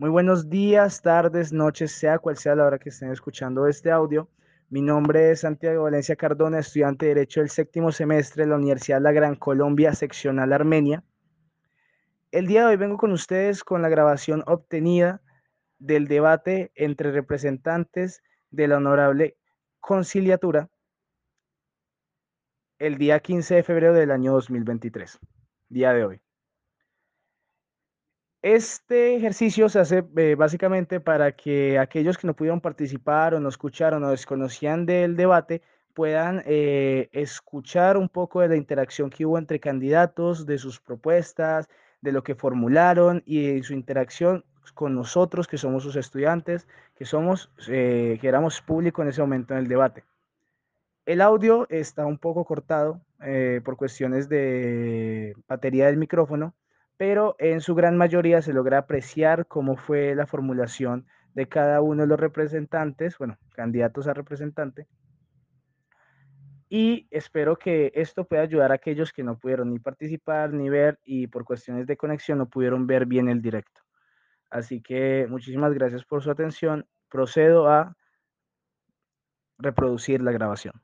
Muy buenos días, tardes, noches, sea cual sea la hora que estén escuchando este audio. Mi nombre es Santiago Valencia Cardona, estudiante de Derecho del séptimo semestre de la Universidad La Gran Colombia, seccional Armenia. El día de hoy vengo con ustedes con la grabación obtenida del debate entre representantes de la honorable conciliatura el día 15 de febrero del año 2023, día de hoy. Este ejercicio se hace eh, básicamente para que aquellos que no pudieron participar o no escucharon o desconocían del debate puedan eh, escuchar un poco de la interacción que hubo entre candidatos, de sus propuestas, de lo que formularon y de su interacción con nosotros que somos sus estudiantes, que somos, eh, que éramos público en ese momento en el debate. El audio está un poco cortado por cuestiones de batería del micrófono, pero en su gran mayoría se logra apreciar cómo fue la formulación de cada uno de los representantes, bueno, candidatos a representante. Y espero que esto pueda ayudar a aquellos que no pudieron ni participar ni ver y por cuestiones de conexión no pudieron ver bien el directo. Así que muchísimas gracias por su atención. Procedo a reproducir la grabación.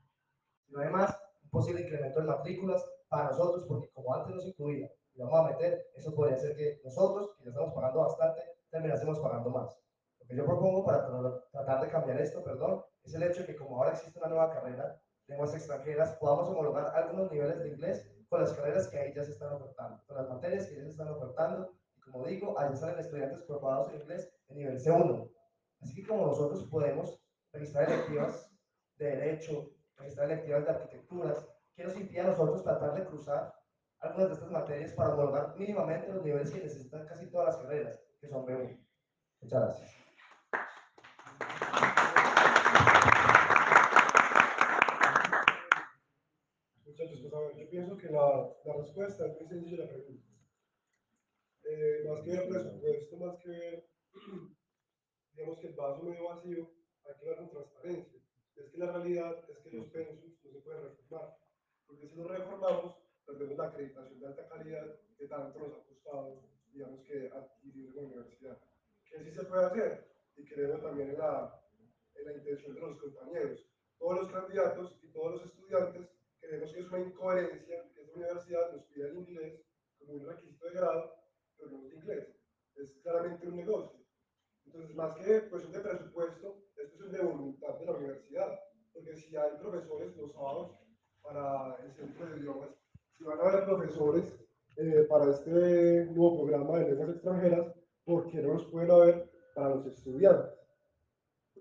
No hay más, un posible incremento de matrículas para nosotros, porque como antes nos incluía vamos a meter, eso podría ser que nosotros, que ya estamos pagando bastante, terminásemos pagando más. Lo que yo propongo para tratar de cambiar esto, perdón, es el hecho de que como ahora existe una nueva carrera, lenguas extranjeras, podamos homologar algunos niveles de inglés con las carreras que ahí ya se están ofertando, con las materias que ya se están ofertando, y como digo, ahí salen estudiantes preparados en inglés en nivel C1. Así que como nosotros podemos registrar electivas de derecho, registrar electivas de arquitecturas, ¿qué nos impide a nosotros tratar de cruzar algunas de estas materias para abordar mínimamente los niveles que necesitan casi todas las carreras, que son B1. Muchas gracias. Muchachos, pues a ver, yo pienso que la, la respuesta es muy sencilla la pregunta. Eh, más que ver presupuesto, más que ver, digamos que el vaso medio vacío, hay que ver con transparencia. Es que la realidad es que los pensos no se pueden reformar, porque si los reformamos, perdemos la acreditación de alta calidad que tanto nos ha costado, digamos que adquirir la universidad. Que sí se puede hacer y creemos también en la, en la intención de los compañeros. Todos los candidatos y todos los estudiantes creemos que es una incoherencia que esta universidad nos pida el inglés como un requisito de grado, pero no es inglés. Es claramente un negocio. Entonces, más que cuestión de presupuesto, esto es de voluntad de la universidad, porque si hay profesores los sábados para el centro de idiomas, si van a haber profesores eh, para este nuevo programa de lenguas extranjeras, ¿por qué no los pueden haber para los estudiantes?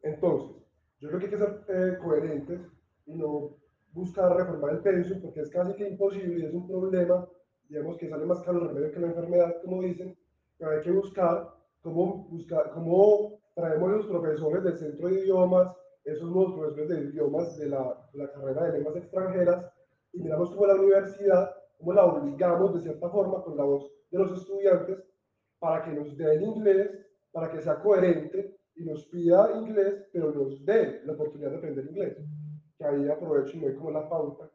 Entonces, yo creo que hay que ser eh, coherentes y no buscar reformar el pensum porque es casi que imposible y es un problema, digamos que sale más caro el remedio que la enfermedad, como dicen, pero hay que buscar cómo, buscar, cómo traemos los profesores del centro de idiomas, esos nuevos profesores de idiomas de la, de la carrera de lenguas extranjeras, y miramos cómo la universidad, cómo la obligamos de cierta forma con la voz de los estudiantes para que nos dé el inglés, para que sea coherente y nos pida inglés, pero nos dé la oportunidad de aprender inglés. Que ahí aprovecho y me como la pauta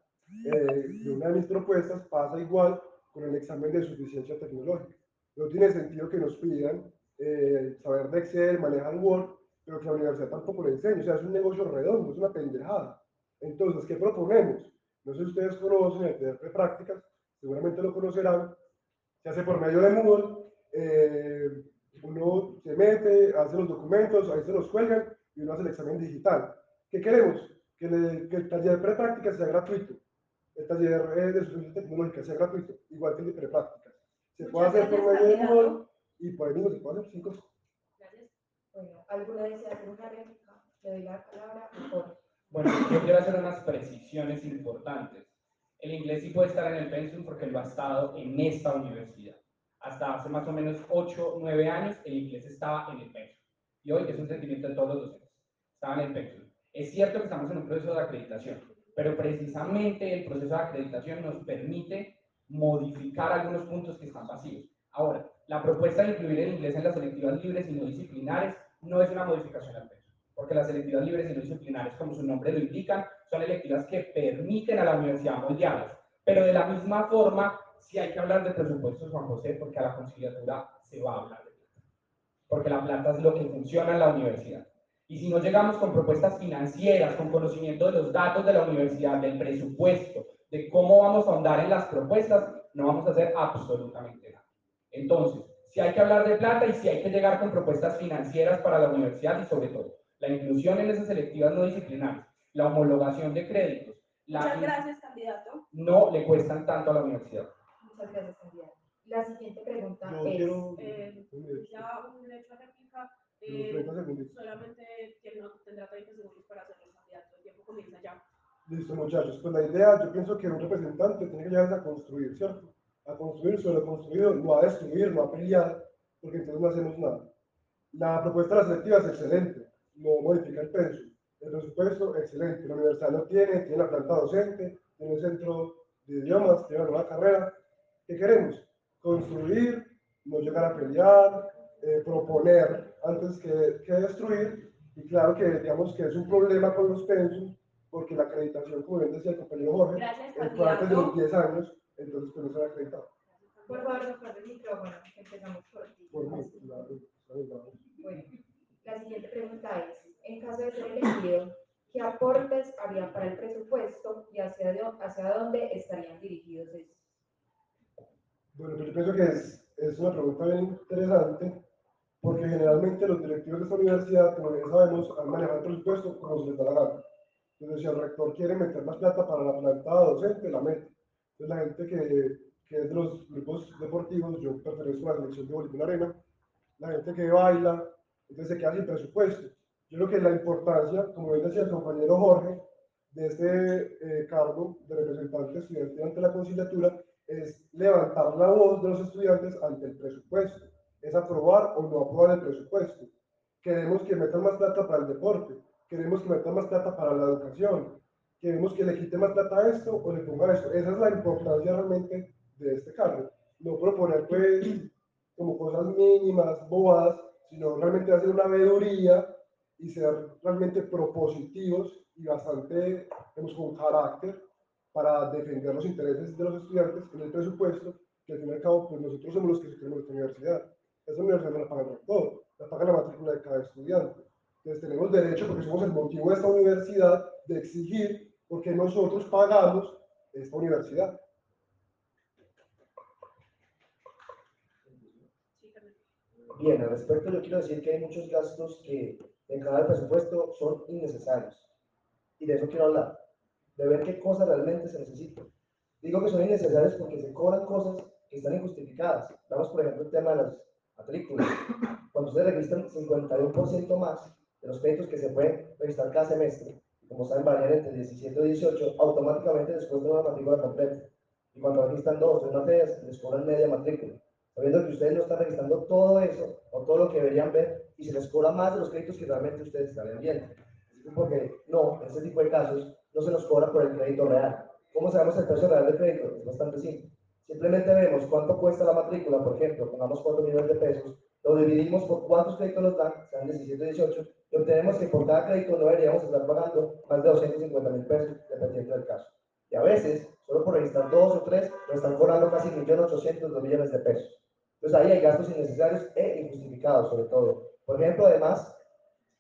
eh, de una de mis propuestas, pasa igual con el examen de suficiencia tecnológica. No tiene sentido que nos pidan eh, saber de Excel, manejar Word, pero que la universidad tampoco le enseñe. O sea, es un negocio redondo, es una pendejada. Entonces, ¿qué proponemos? No sé si ustedes conocen el de prácticas, seguramente lo conocerán. Se hace por medio de Moodle. Eh, uno se mete, hace los documentos, ahí se los cuelgan y uno hace el examen digital. ¿Qué queremos? Que, el taller de preprácticas sea gratuito. El taller eh, de soluciones tecnológicas sea gratuito, igual que el de preprácticas. Se puede hacer por medio de Moodle y por ahí mismo se puede hacer cinco. Gracias. Bueno, ¿alguno desea hacer una réplica? Le doy la palabra. Por bueno, yo quiero hacer unas precisiones importantes. El inglés sí puede estar en el pensum porque lo ha estado en esta universidad. Hasta hace más o menos 8, 9 años el inglés estaba en el pensum. Y hoy es un sentimiento de todos los docentes. Estaba en el pensum. Es cierto que estamos en un proceso de acreditación, pero precisamente el proceso de acreditación nos permite modificar algunos puntos que están vacíos. Ahora, la propuesta de incluir el inglés en las selectivas libres y no disciplinares no es una modificación al pensum porque las electivas libres y no disciplinares, como su nombre lo indica, son electivas que permiten a la universidad moldearlas. Pero de la misma forma, si hay que hablar de presupuestos, Juan José, porque a la conciliatura se va a hablar de porque la plata es lo que funciona en la universidad. Y si no llegamos con propuestas financieras, con conocimiento de los datos de la universidad, del presupuesto, de cómo vamos a ahondar en las propuestas, no vamos a hacer absolutamente nada. Entonces, si hay que hablar de plata y si hay que llegar con propuestas financieras para la universidad y sobre todo la inclusión en esas selectivas no disciplinarias, la homologación de créditos, la Muchas gracias, candidato. no le cuestan tanto a la universidad. Muchas gracias, candidato. La siguiente pregunta Yo es, quiero... Eh, Ya un derecho a réplica. eh, 30 segundos. solamente tiene- tendrá 30 segundos para hacer el candidato. El tiempo comienza ya. Listo, muchachos. Pues la idea, yo pienso que un representante tiene que llegar a construir, ¿cierto? A construir sobre lo construido, no a destruir, no a pelear, porque entonces no hacemos nada. La propuesta de la selectiva es excelente, no modifica el peso. El presupuesto, excelente. La universidad lo tiene, tiene la planta docente, tiene el centro de idiomas, tiene la nueva carrera. ¿Qué queremos? Construir, no llegar a pelear, eh, proponer antes que, que destruir. Y claro que digamos que es un problema con los pensos, porque la acreditación, como bien decía el compañero Jorge, Gracias, eh, fue antes de los candidato. 10 años, entonces pues no se va a acreditar. por favor, doctor el micrófono, empezamos por ti. Por mí, claro, claro. Bueno, la siguiente pregunta es, en caso de ser elegido, ¿qué aportes haría para el presupuesto y hacia, hacia dónde estarían dirigidos estos? Bueno, yo pienso que es, es una pregunta bien interesante, porque generalmente los directivos de esta universidad, como bien sabemos, han manejado el presupuesto como se les da la gana. Entonces, si el rector quiere meter más plata para la plantada docente, la mete. Entonces, la gente que, que es de los grupos deportivos, yo pertenezco a la selección de voleibol arena, la gente que baila, entonces se queda sin presupuesto. Yo creo que la importancia, como bien decía el compañero Jorge, de este eh, cargo de representante estudiantil ante la conciliatura es levantar la voz de los estudiantes ante el presupuesto, es aprobar o no aprobar el presupuesto. Queremos que metan más plata para el deporte, queremos que metan más plata para la educación, queremos que le quite más plata a esto o le ponga esto. Esa es la importancia realmente de este cargo. No proponer pues como cosas mínimas, bobadas, sino realmente hacer una veeduría y ser realmente propositivos y bastante, digamos, con carácter para defender los intereses de los estudiantes en el presupuesto, que al fin y al cabo, pues nosotros somos los que sostenemos esta universidad. Esa universidad no la paga todo, la paga la matrícula de cada estudiante. Entonces tenemos derecho, porque somos el motivo de esta universidad, de exigir, porque nosotros pagamos esta universidad. Bien, al respecto yo quiero decir que hay muchos gastos que en cada presupuesto son innecesarios. Y de eso quiero hablar, de ver qué cosas realmente se necesitan. Digo que son innecesarios porque se cobran cosas que están injustificadas. Damos, por ejemplo, el tema de las matrículas. Cuando ustedes registran 51% más de los créditos que se pueden registrar cada semestre, como saben, varían entre 17 y 18, automáticamente les cuesta una matrícula completa. Y cuando registran dos o tres materias, les cobran media matrícula sabiendo que ustedes no están registrando todo eso o todo lo que deberían ver y se les cobra más de los créditos que realmente ustedes. Así que porque no, en este tipo de casos no se nos cobra por el crédito real. ¿Cómo sabemos el precio real del crédito? Es bastante simple. Simplemente vemos cuánto cuesta la matrícula, por ejemplo, pongamos 4 millones de pesos, lo dividimos por cuántos créditos nos dan, sean 17 18, y obtenemos que por cada crédito no deberíamos estar pagando más de 250 mil pesos, dependiendo del caso. Y a veces, solo por registrar dos o tres, nos están cobrando casi 1.800.000, 2 millones de pesos. Entonces ahí hay gastos innecesarios e injustificados, sobre todo. Por ejemplo, además,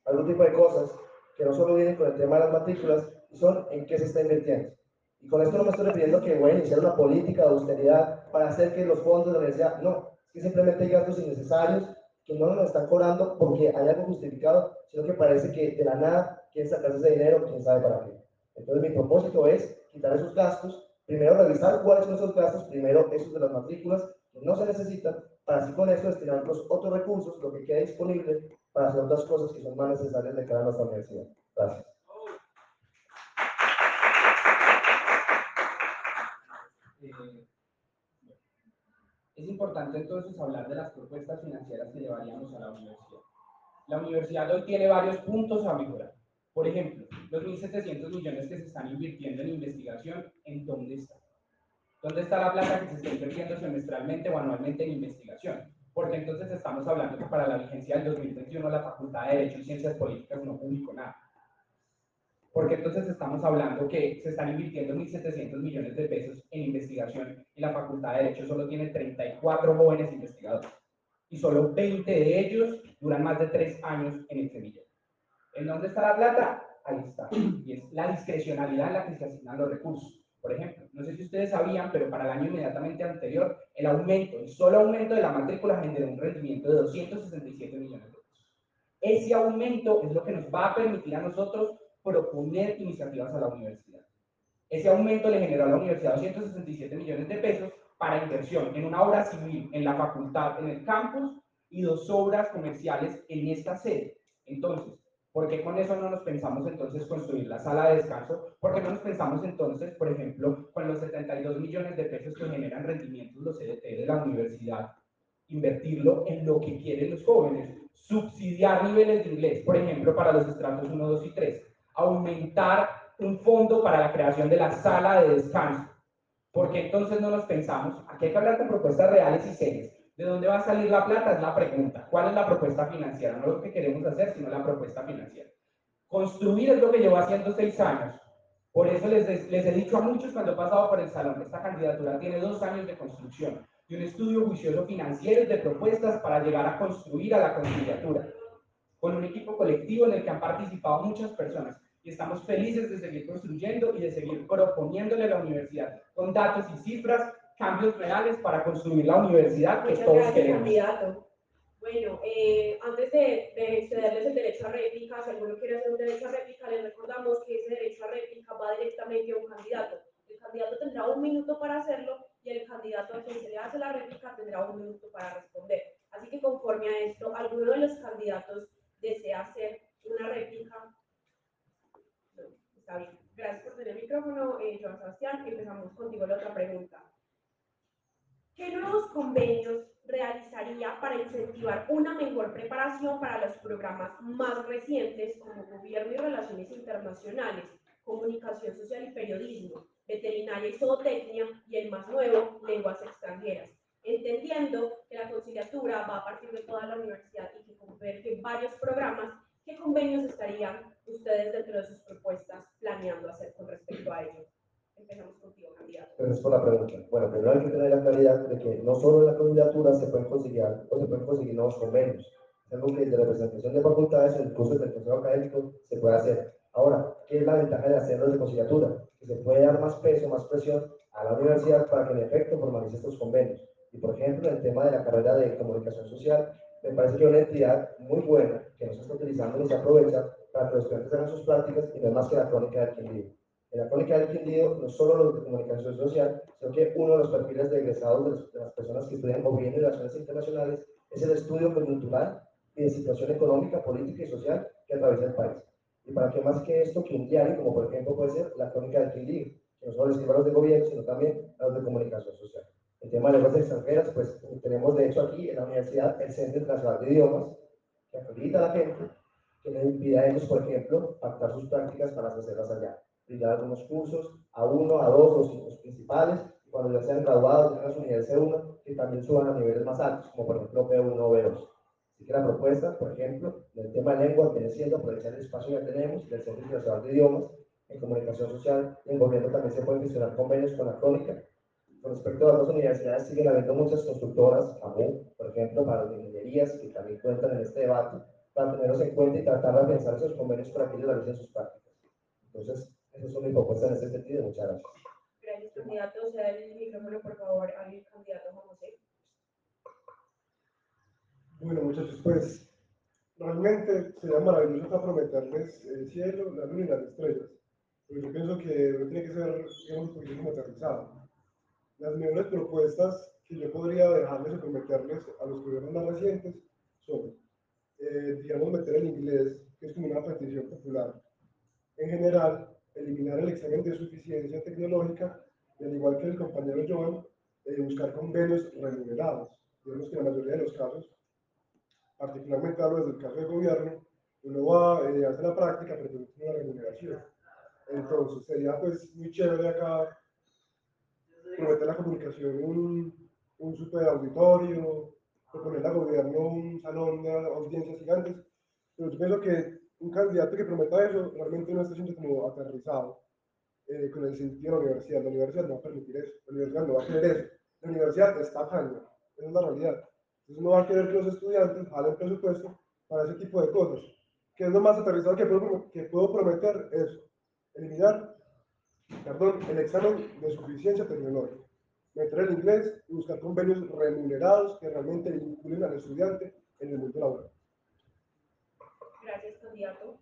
algún tipo de cosas que no solo vienen con el tema de las matrículas, son en qué se está invirtiendo. Y con esto no me estoy refiriendo que voy a iniciar una política de austeridad para hacer que los fondos de la universidad, no, que simplemente hay gastos innecesarios que no nos están cobrando porque hay algo justificado, sino que parece que de la nada quieren sacarse ese dinero, quién sabe para qué. Entonces mi propósito es quitar esos gastos, primero revisar cuáles son esos gastos, primero esos de las matrículas que no se necesitan, para así con esto destinar los otros recursos, lo que queda disponible, para hacer otras cosas que son más necesarias de cara a nuestra universidad. Gracias. Eh, es importante entonces hablar de las propuestas financieras que llevaríamos a la universidad. La universidad hoy tiene varios puntos a mejorar. Por ejemplo, los 1.700 millones que se están invirtiendo en investigación, ¿en dónde están? ¿Dónde está la plata que se está invirtiendo semestralmente o anualmente en investigación? Porque entonces estamos hablando que para la vigencia del 2021 la Facultad de Derecho y Ciencias Políticas no publicó nada. Porque entonces estamos hablando que se están invirtiendo 1.700 millones de pesos en investigación y la Facultad de Derecho solo tiene 34 jóvenes investigadores. y solo 20 de ellos duran más de tres años en el semillero. ¿En dónde está la plata? Ahí está. Y es la discrecionalidad en la que se asignan los recursos. Por ejemplo, no sé si ustedes sabían, pero para el año inmediatamente anterior, el aumento, el solo aumento de la matrícula generó un rendimiento de 267 millones de pesos. Ese aumento es lo que nos va a permitir a nosotros proponer iniciativas a la universidad. Ese aumento le generó a la universidad 267 millones de pesos para inversión en una obra civil en la facultad, en el campus, y dos obras comerciales en esta sede. Entonces, ¿Por qué con eso no nos pensamos entonces construir la sala de descanso? ¿Por qué no nos pensamos entonces, por ejemplo, con los 72 millones de pesos que generan rendimientos los CDT de la universidad, invertirlo en lo que quieren los jóvenes? Subsidiar niveles de inglés, por ejemplo, para los estratos 1, 2 y 3. Aumentar un fondo para la creación de la sala de descanso. Porque entonces no nos pensamos, aquí hay que hablar con propuestas reales y serias. ¿De dónde va a salir la plata? Es la pregunta. ¿Cuál es la propuesta financiera? No lo que queremos hacer, sino la propuesta financiera. Construir es lo que llevo haciendo seis años. Por eso les, les he dicho a muchos cuando he pasado por el salón, esta candidatura tiene dos años de construcción y un estudio juicioso financiero de propuestas para llegar a construir a la candidatura, con un equipo colectivo en el que han participado muchas personas y estamos felices de seguir construyendo y de seguir proponiéndole a la universidad con datos y cifras cambios reales para construir la universidad que Muchas todos gracias, queremos. candidato. Bueno, eh, antes de, de cederles el derecho a réplica, si alguno quiere hacer un derecho a réplica, les recordamos que ese derecho a réplica va directamente a un candidato. El candidato tendrá un minuto para hacerlo y el candidato a quien se le hace la réplica tendrá un minuto para responder. Así que conforme a esto, alguno de los candidatos desea hacer una réplica. No, está bien. Gracias por tener el micrófono, eh, Joan Sebastián. Empezamos contigo la otra pregunta. ¿Qué nuevos convenios realizaría para incentivar una mejor preparación para los programas más recientes como Gobierno y Relaciones Internacionales, Comunicación Social y Periodismo, Veterinaria y Zootecnia y el más nuevo, Lenguas Extranjeras? Entendiendo que la conciliatura va a partir de toda la universidad y que converge varios programas, ¿qué convenios estarían ustedes dentro de sus propuestas planeando hacer con respecto a ello? Empezamos candidato. Gracias por la pregunta. Bueno, primero hay que tener la claridad de que no solo en la candidatura se pueden conseguir o se pueden conseguir nuevos convenios. Es algo que de representación de facultades o incluso del consejo académico se puede hacer. Ahora, ¿qué es la ventaja de hacerlo de conciliatura? Que se puede dar más peso, más presión a la universidad para que en efecto formalice estos convenios. Y por ejemplo, en el tema de la carrera de comunicación social, me parece que es una entidad muy buena que no se está utilizando ni se aprovecha para que los estudiantes hagan sus prácticas y no es más que la crónica del quien en la crónica del quindido, no solo los de comunicación social, sino que uno de los perfiles de egresados de, las personas que estudian gobierno y relaciones internacionales es el estudio cultural y de situación económica, política y social que atraviesa el país. Y para qué más que esto, que un diario, como por ejemplo puede ser la crónica del quindido, que no solo les a los de gobierno, sino también a los de comunicación social. El tema de lenguas extranjeras, pues tenemos de hecho aquí en la universidad el Centro Internacional de Idiomas, que acredita a la gente, que le impide a ellos, por ejemplo, pactar sus prácticas para hacerlas allá brindar algunos cursos a uno, a dos, los, principales, y cuando ya sean graduados, tengan su nivel C1, que también suban a niveles más altos, como por ejemplo B1 o B2. Así que la propuesta, por ejemplo, del tema de lenguas viene siendo aprovechar el espacio que tenemos del Centro Internacional de Idiomas, en comunicación social y en gobierno también se pueden gestionar convenios con la crónica. Con respecto a las dos universidades, siguen habiendo muchas constructoras, AMU, por ejemplo, para las ingenierías, que también cuentan en este debate, para tenerlos en cuenta y tratar de pensar esos convenios para que ellos realicen sus prácticas. Entonces, esa es mi propuesta en ese sentido. Muchas gracias. Gracias, candidato. O sea, el micrófono, por favor, al candidato Juan José. Bueno, muchachos, pues realmente sería maravilloso prometerles el cielo, la luna y las estrellas. Pero yo pienso que no tiene que ser digamos, un poquito aterrizado. Las mejores propuestas que yo podría dejarles o prometerles a los gobiernos más recientes son, eh, digamos, meter el inglés, que es como una petición popular. En general, eliminar el examen de suficiencia tecnológica y al igual que el compañero Joan, eh, buscar convenios remunerados. Digamos que en la mayoría de los casos, particularmente hablo desde el caso de gobierno, uno va eh, a hacer la práctica, pero tiene una remuneración. Entonces, sería pues muy chévere acá prometer la comunicación un, un super auditorio, proponer al gobierno un salón de audiencias gigantes, pero yo pienso que un candidato que prometa eso realmente no está siendo como aterrizado eh, con el sentido de la universidad. La universidad no va a permitir eso, la universidad no va a querer eso. La universidad está caña, esa es la realidad. Entonces no va a querer que los estudiantes jalen presupuesto para ese tipo de cosas. ¿Qué es lo más aterrizado que puedo, que puedo prometer? Es eliminar perdón, el examen de suficiencia tecnológica, meter el inglés y buscar convenios remunerados que realmente vinculen al estudiante en el mundo laboral. Candidato.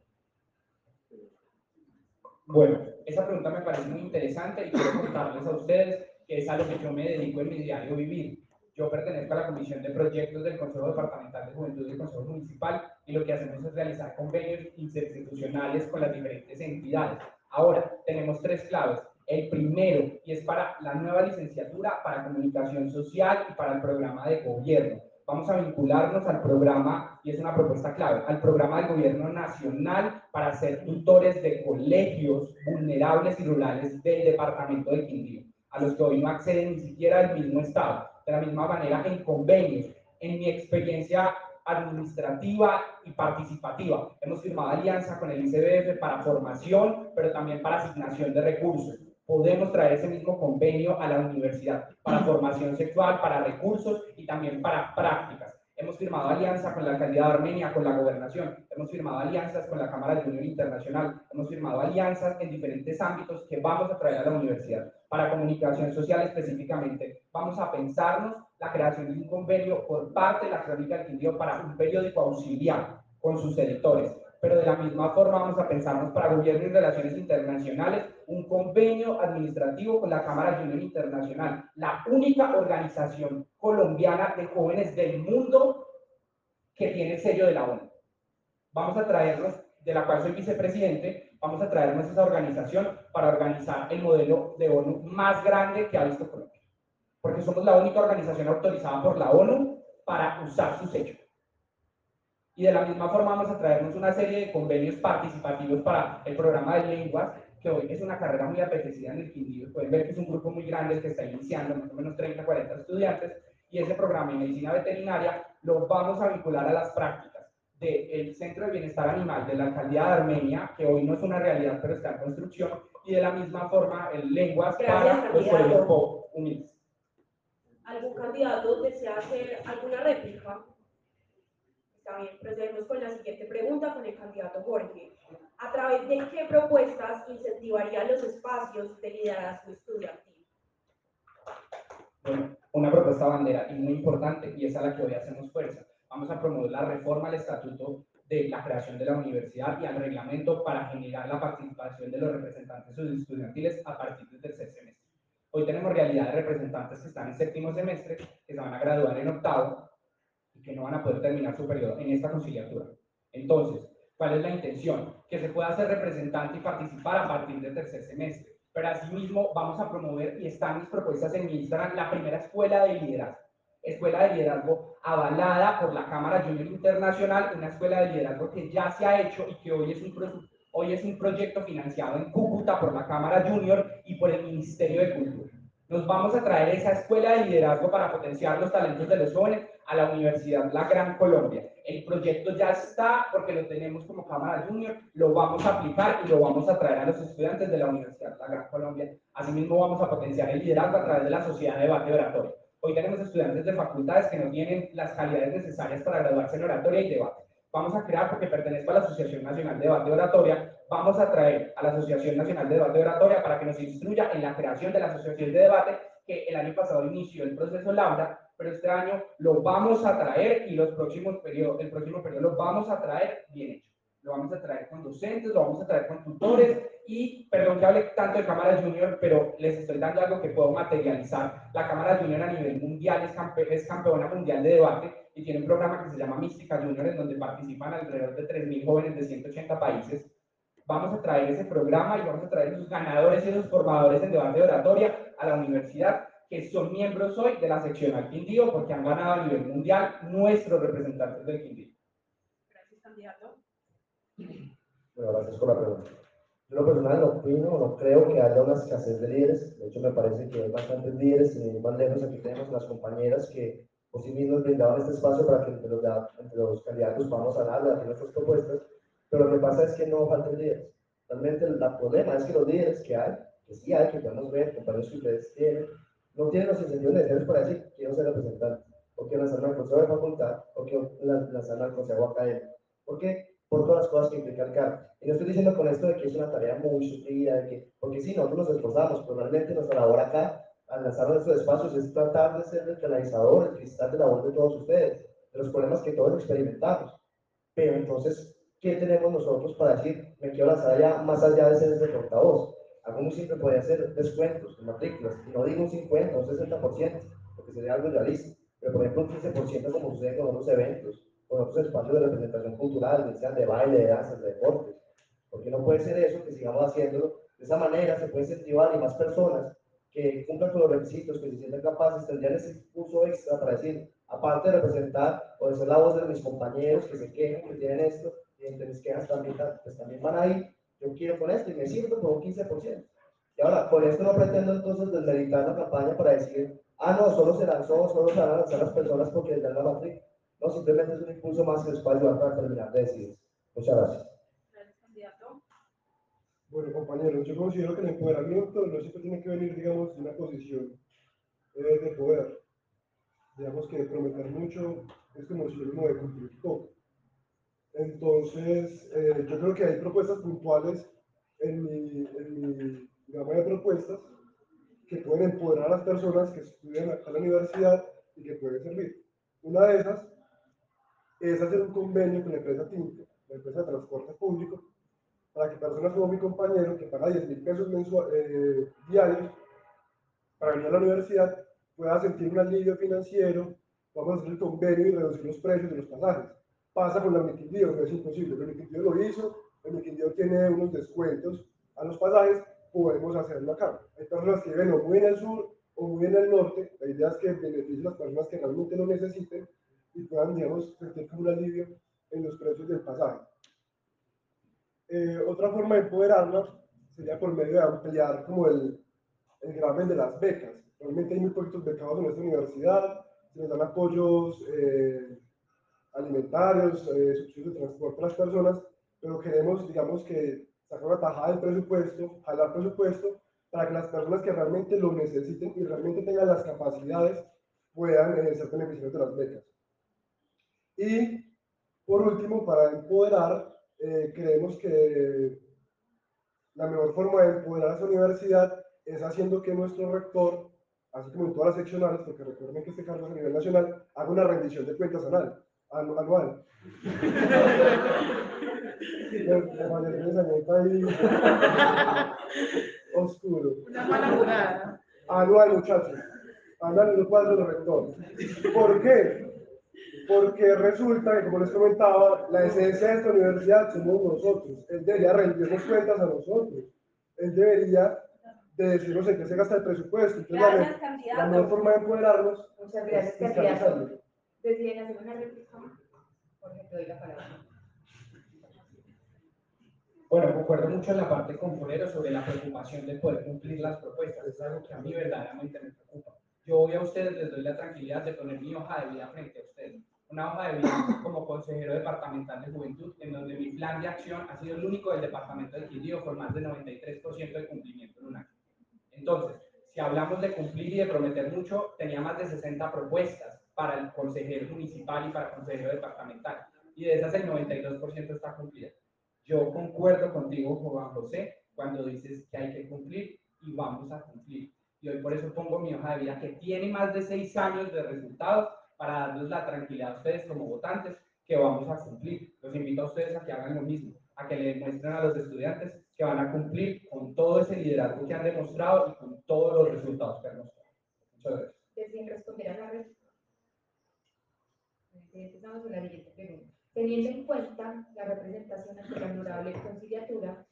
Bueno, esa pregunta me parece muy interesante y quiero contarles a ustedes que es a lo que yo me dedico en mi diario vivir. Yo pertenezco a la Comisión de Proyectos del Consejo Departamental de Juventud del Consejo Municipal y lo que hacemos es realizar convenios interinstitucionales con las diferentes entidades. Ahora, tenemos tres claves. El primero, y es para la nueva licenciatura para comunicación social y para el programa de gobierno. Vamos a vincularnos al programa, y es una propuesta clave, al programa del gobierno nacional para ser tutores de colegios vulnerables y rurales del departamento de Quindío, a los que hoy no acceden ni siquiera al mismo estado. De la misma manera, en convenios. En mi experiencia administrativa y participativa. Hemos firmado alianza con el ICBF para formación, pero también para asignación de recursos. Podemos traer ese mismo convenio a la universidad para formación sexual, para recursos y también para prácticas. Hemos firmado alianza con la alcaldía de Armenia, con la gobernación. Hemos firmado alianzas con la Cámara de Unión Internacional. Hemos firmado alianzas en diferentes ámbitos que vamos a traer a la universidad. Para comunicación social específicamente, vamos a pensarnos la creación de un convenio por parte de la Crónica del Quindío para un periódico auxiliar con sus editores. Pero de la misma forma vamos a pensarnos para gobierno y relaciones internacionales un convenio administrativo con la Cámara de Unión Internacional, la única organización colombiana de jóvenes del mundo que tiene el sello de la ONU. Vamos a traernos, de la cual soy vicepresidente, vamos a traernos esa organización para organizar el modelo de ONU más grande que ha visto Colombia porque somos la única organización autorizada por la ONU para usar su sello. Y de la misma forma vamos a traernos una serie de convenios participativos para el programa de lenguas, que hoy es una carrera muy apetecida en el Quindío. Pueden ver que es un grupo muy grande que está iniciando, más o menos 30, 40 estudiantes, y ese programa de medicina veterinaria lo vamos a vincular a las prácticas del Centro de Bienestar Animal de la Alcaldía de Armenia, que hoy no es una realidad, pero está en construcción, y de la misma forma el lenguas para los pueblos humildes. ¿Algún candidato desea hacer alguna réplica? Está bien, procedemos con la siguiente pregunta con el candidato Jorge. ¿A través de qué propuestas incentivaría los espacios de liderazgo estudiantil? Bueno, una propuesta bandera y muy importante, y es a la que hoy hacemos fuerza. Vamos a promover la reforma al estatuto de la creación de la universidad y al reglamento para generar la participación de los representantes estudiantiles a partir del tercer semestre. Hoy tenemos realidad de representantes que están en séptimo semestre, que se van a graduar en octavo y que no van a poder terminar su periodo en esta conciliatura. Entonces, ¿cuál es la intención? Que se pueda ser representante y participar a partir del tercer semestre. Pero asimismo vamos a promover, y están mis propuestas en mi Instagram, la primera escuela de liderazgo. Escuela de liderazgo avalada por la Cámara Junior Internacional, una escuela de liderazgo que ya se ha hecho y que hoy es un Hoy es un proyecto financiado en Cúcuta por la Cámara Junior y por el Ministerio de Cultura. Nos vamos a traer esa escuela de liderazgo para potenciar los talentos de los jóvenes a la Universidad La Gran Colombia. El proyecto ya está porque lo tenemos como Cámara Junior, lo vamos a aplicar y lo vamos a traer a los estudiantes de la Universidad La Gran Colombia. Asimismo, vamos a potenciar el liderazgo a través de la sociedad de debate oratorio. Hoy tenemos estudiantes de facultades que no tienen las calidades necesarias para graduarse en oratoria y debate vamos a crear, porque pertenezco a la Asociación Nacional de Debate Oratoria, vamos a traer a la Asociación Nacional de Debate Oratoria para que nos instruya en la creación de la Asociación de Debate, que el año pasado inició el proceso Laura, pero este año lo vamos a traer y los próximos periodos, el próximo periodo lo vamos a traer bien hecho. Lo vamos a traer con docentes, lo vamos a traer con tutores y, perdón que hable tanto de Cámara Junior, pero les estoy dando algo que puedo materializar. La Cámara Junior a nivel mundial es, es campeona mundial de debate y tiene un programa que se llama Mística Junior, en donde participan alrededor de 3.000 jóvenes de 180 países. Vamos a traer ese programa y vamos a traer esos ganadores y esos formadores en debate de oratoria a la universidad, que son miembros hoy de la sección al Quindío, porque han ganado a nivel mundial nuestros representantes del Quindío. Gracias, candidato. Bueno, gracias por la pregunta. Yo lo personal no opino, no creo que haya una escasez de líderes. De hecho, me parece que hay bastantes líderes, y más lejos aquí tenemos las compañeras que por sí mismos brindaban este espacio para que entre los, entre los candidatos podamos hablar, de nuestras propuestas, pero lo que pasa es que no faltan líderes. Realmente el, problema es que los líderes que hay, que sí hay, que podemos ver, compañeros que ustedes tienen, no tienen los incentivos necesarios para decir quiero ser representante. o quiero lanzarme al consejo de facultad, o quiero lan- lanzarme al consejo académico. ¿Por qué? Por todas las cosas que implica el cargo. Y no estoy diciendo con esto de que es una tarea muy sufrida, de que, porque sí, nosotros nos esforzamos, pero realmente nuestra labor acá, al lanzarnos a estos espacios, es tratar de ser el canalizador, el cristal de la voz de todos ustedes, de los problemas que todos experimentamos. Pero entonces, ¿qué tenemos nosotros para decir, me quiero lanzar allá, más allá de ser ese portavoz? Algo muy simple podría ser descuentos en matrículas, y no digo un 50 o un 60%, porque sería algo realista, pero por ejemplo un 15% como sucede con otros eventos, con otros espacios de representación cultural, sean de baile, de danza, de deportes. Porque no puede ser eso, que sigamos haciéndolo. De esa manera se puede incentivar y más personas que cumplan con los requisitos, que se sientan capaces, tendrían ese impulso extra para decir, aparte de representar o de ser la voz de mis compañeros que se quejan, que tienen esto, y entre mis quejas también, pues también van ahí, yo quiero con esto y me sirve con un 15%. Y ahora, con esto no pretendo entonces desmeritar la campaña para decir, ah, no, solo se lanzó, solo se van a lanzar las personas porque les dan la matrícula. No, simplemente es un impulso más que les puede ayudar para terminar de decidir. Muchas gracias. Gracias, candidato. Bueno, compañeros, yo considero que el empoderamiento no siempre tiene que venir, digamos, de una posición eh, de poder. Digamos que prometer mucho es como sinónimo de cumplir poco. Entonces, eh, yo creo que hay propuestas puntuales en mi, en mi gama de propuestas que pueden empoderar a las personas que estudian acá en la universidad y que pueden servir. Una de esas es hacer un convenio con la empresa Tinte, la empresa de transporte público, para que personas como mi compañero, que paga 10 mil pesos eh, diarios para venir a la universidad, pueda sentir un alivio financiero, vamos a hacer el convenio y reducir los precios de los pasajes. Pasa con la Miquindío, no es imposible, el Miquindío lo hizo, el Miquindío tiene unos descuentos a los pasajes, podemos hacerlo acá. Hay personas que viven o muy en el sur o muy en el norte, la idea es que beneficie a las personas que realmente lo necesiten y puedan, digamos, sentir como un alivio en los precios del pasaje. Eh, otra forma de empoderarlas sería por medio de ampliar como el, el gravamen de las becas. Realmente hay muy poquitos becados en esta universidad, se les dan apoyos eh, alimentarios, eh, subsidios de transporte a las personas, pero queremos, digamos, que sacar una tajada del presupuesto, jalar presupuesto, para que las personas que realmente lo necesiten y realmente tengan las capacidades puedan ser beneficiarios de las becas. Y por último, para empoderar, eh, creemos que la mejor forma de empoderar a esa universidad es haciendo que nuestro rector, así como en todas las seccionales, porque recuerden que este cargo es a nivel nacional, haga una rendición de cuentas anual. Anu- anual. El pensamiento ahí oscuro. Una mala jugada. Anual, muchachos. Anual no puede hacer el rector. ¿Por qué? Porque resulta que, como les comentaba, la esencia de esta universidad somos nosotros. Él debería rendirnos cuentas a nosotros. Él debería de decirnos en qué se gasta el presupuesto. Entonces, la, mejor forma de empoderarnos es fiscalizarlo. ¿Deciden hacer una réplica? Jorge, te doy la palabra. Bueno, concuerdo mucho en la parte con Forero sobre la preocupación de poder cumplir las propuestas. Es algo que a mí verdaderamente me preocupa. Yo hoy a ustedes les doy la tranquilidad de poner mi hoja de vida frente a ustedes. Una hoja de vida como consejero departamental de juventud, en donde mi plan de acción ha sido el único del departamento de Quindío con más de 93% de cumplimiento en un año. Entonces, si hablamos de cumplir y de prometer mucho, tenía más de 60 propuestas para el consejero municipal y para el consejero departamental. Y de esas el 92% está cumplida. Yo concuerdo contigo, Juan José, cuando dices que hay que cumplir y vamos a cumplir. Y hoy por eso pongo mi hoja de vida que tiene más de seis años de resultados para darles la tranquilidad a ustedes como votantes que vamos a cumplir. Los invito a ustedes a que hagan lo mismo, a que le demuestren a los estudiantes que van a cumplir con todo ese liderazgo que han demostrado y con todos los resultados que han mostrado. Muchas gracias. ¿Deciden responder a la réplica? Empezamos con la siguiente pregunta. Teniendo en cuenta la representación ante la honorable conciliatura,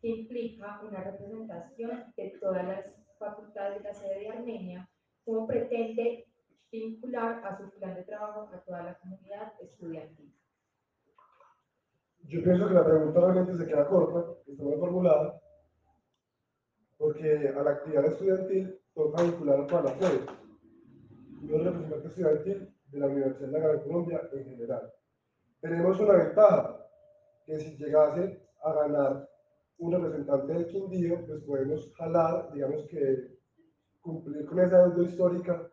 que implica una representación de todas las facultades de la sede de Armenia, ¿cómo pretende vincular a su plan de trabajo a toda la comunidad estudiantil? Yo pienso que la pregunta realmente se queda corta, está mal formulada, porque a la actividad estudiantil toca vincular a toda la sede, no el representante estudiantil de la Universidad de la Gran Colombia en general. Tenemos una ventaja, que si llegase a ganar un representante del Quindío, pues podemos jalar, digamos que cumplir con esa deuda histórica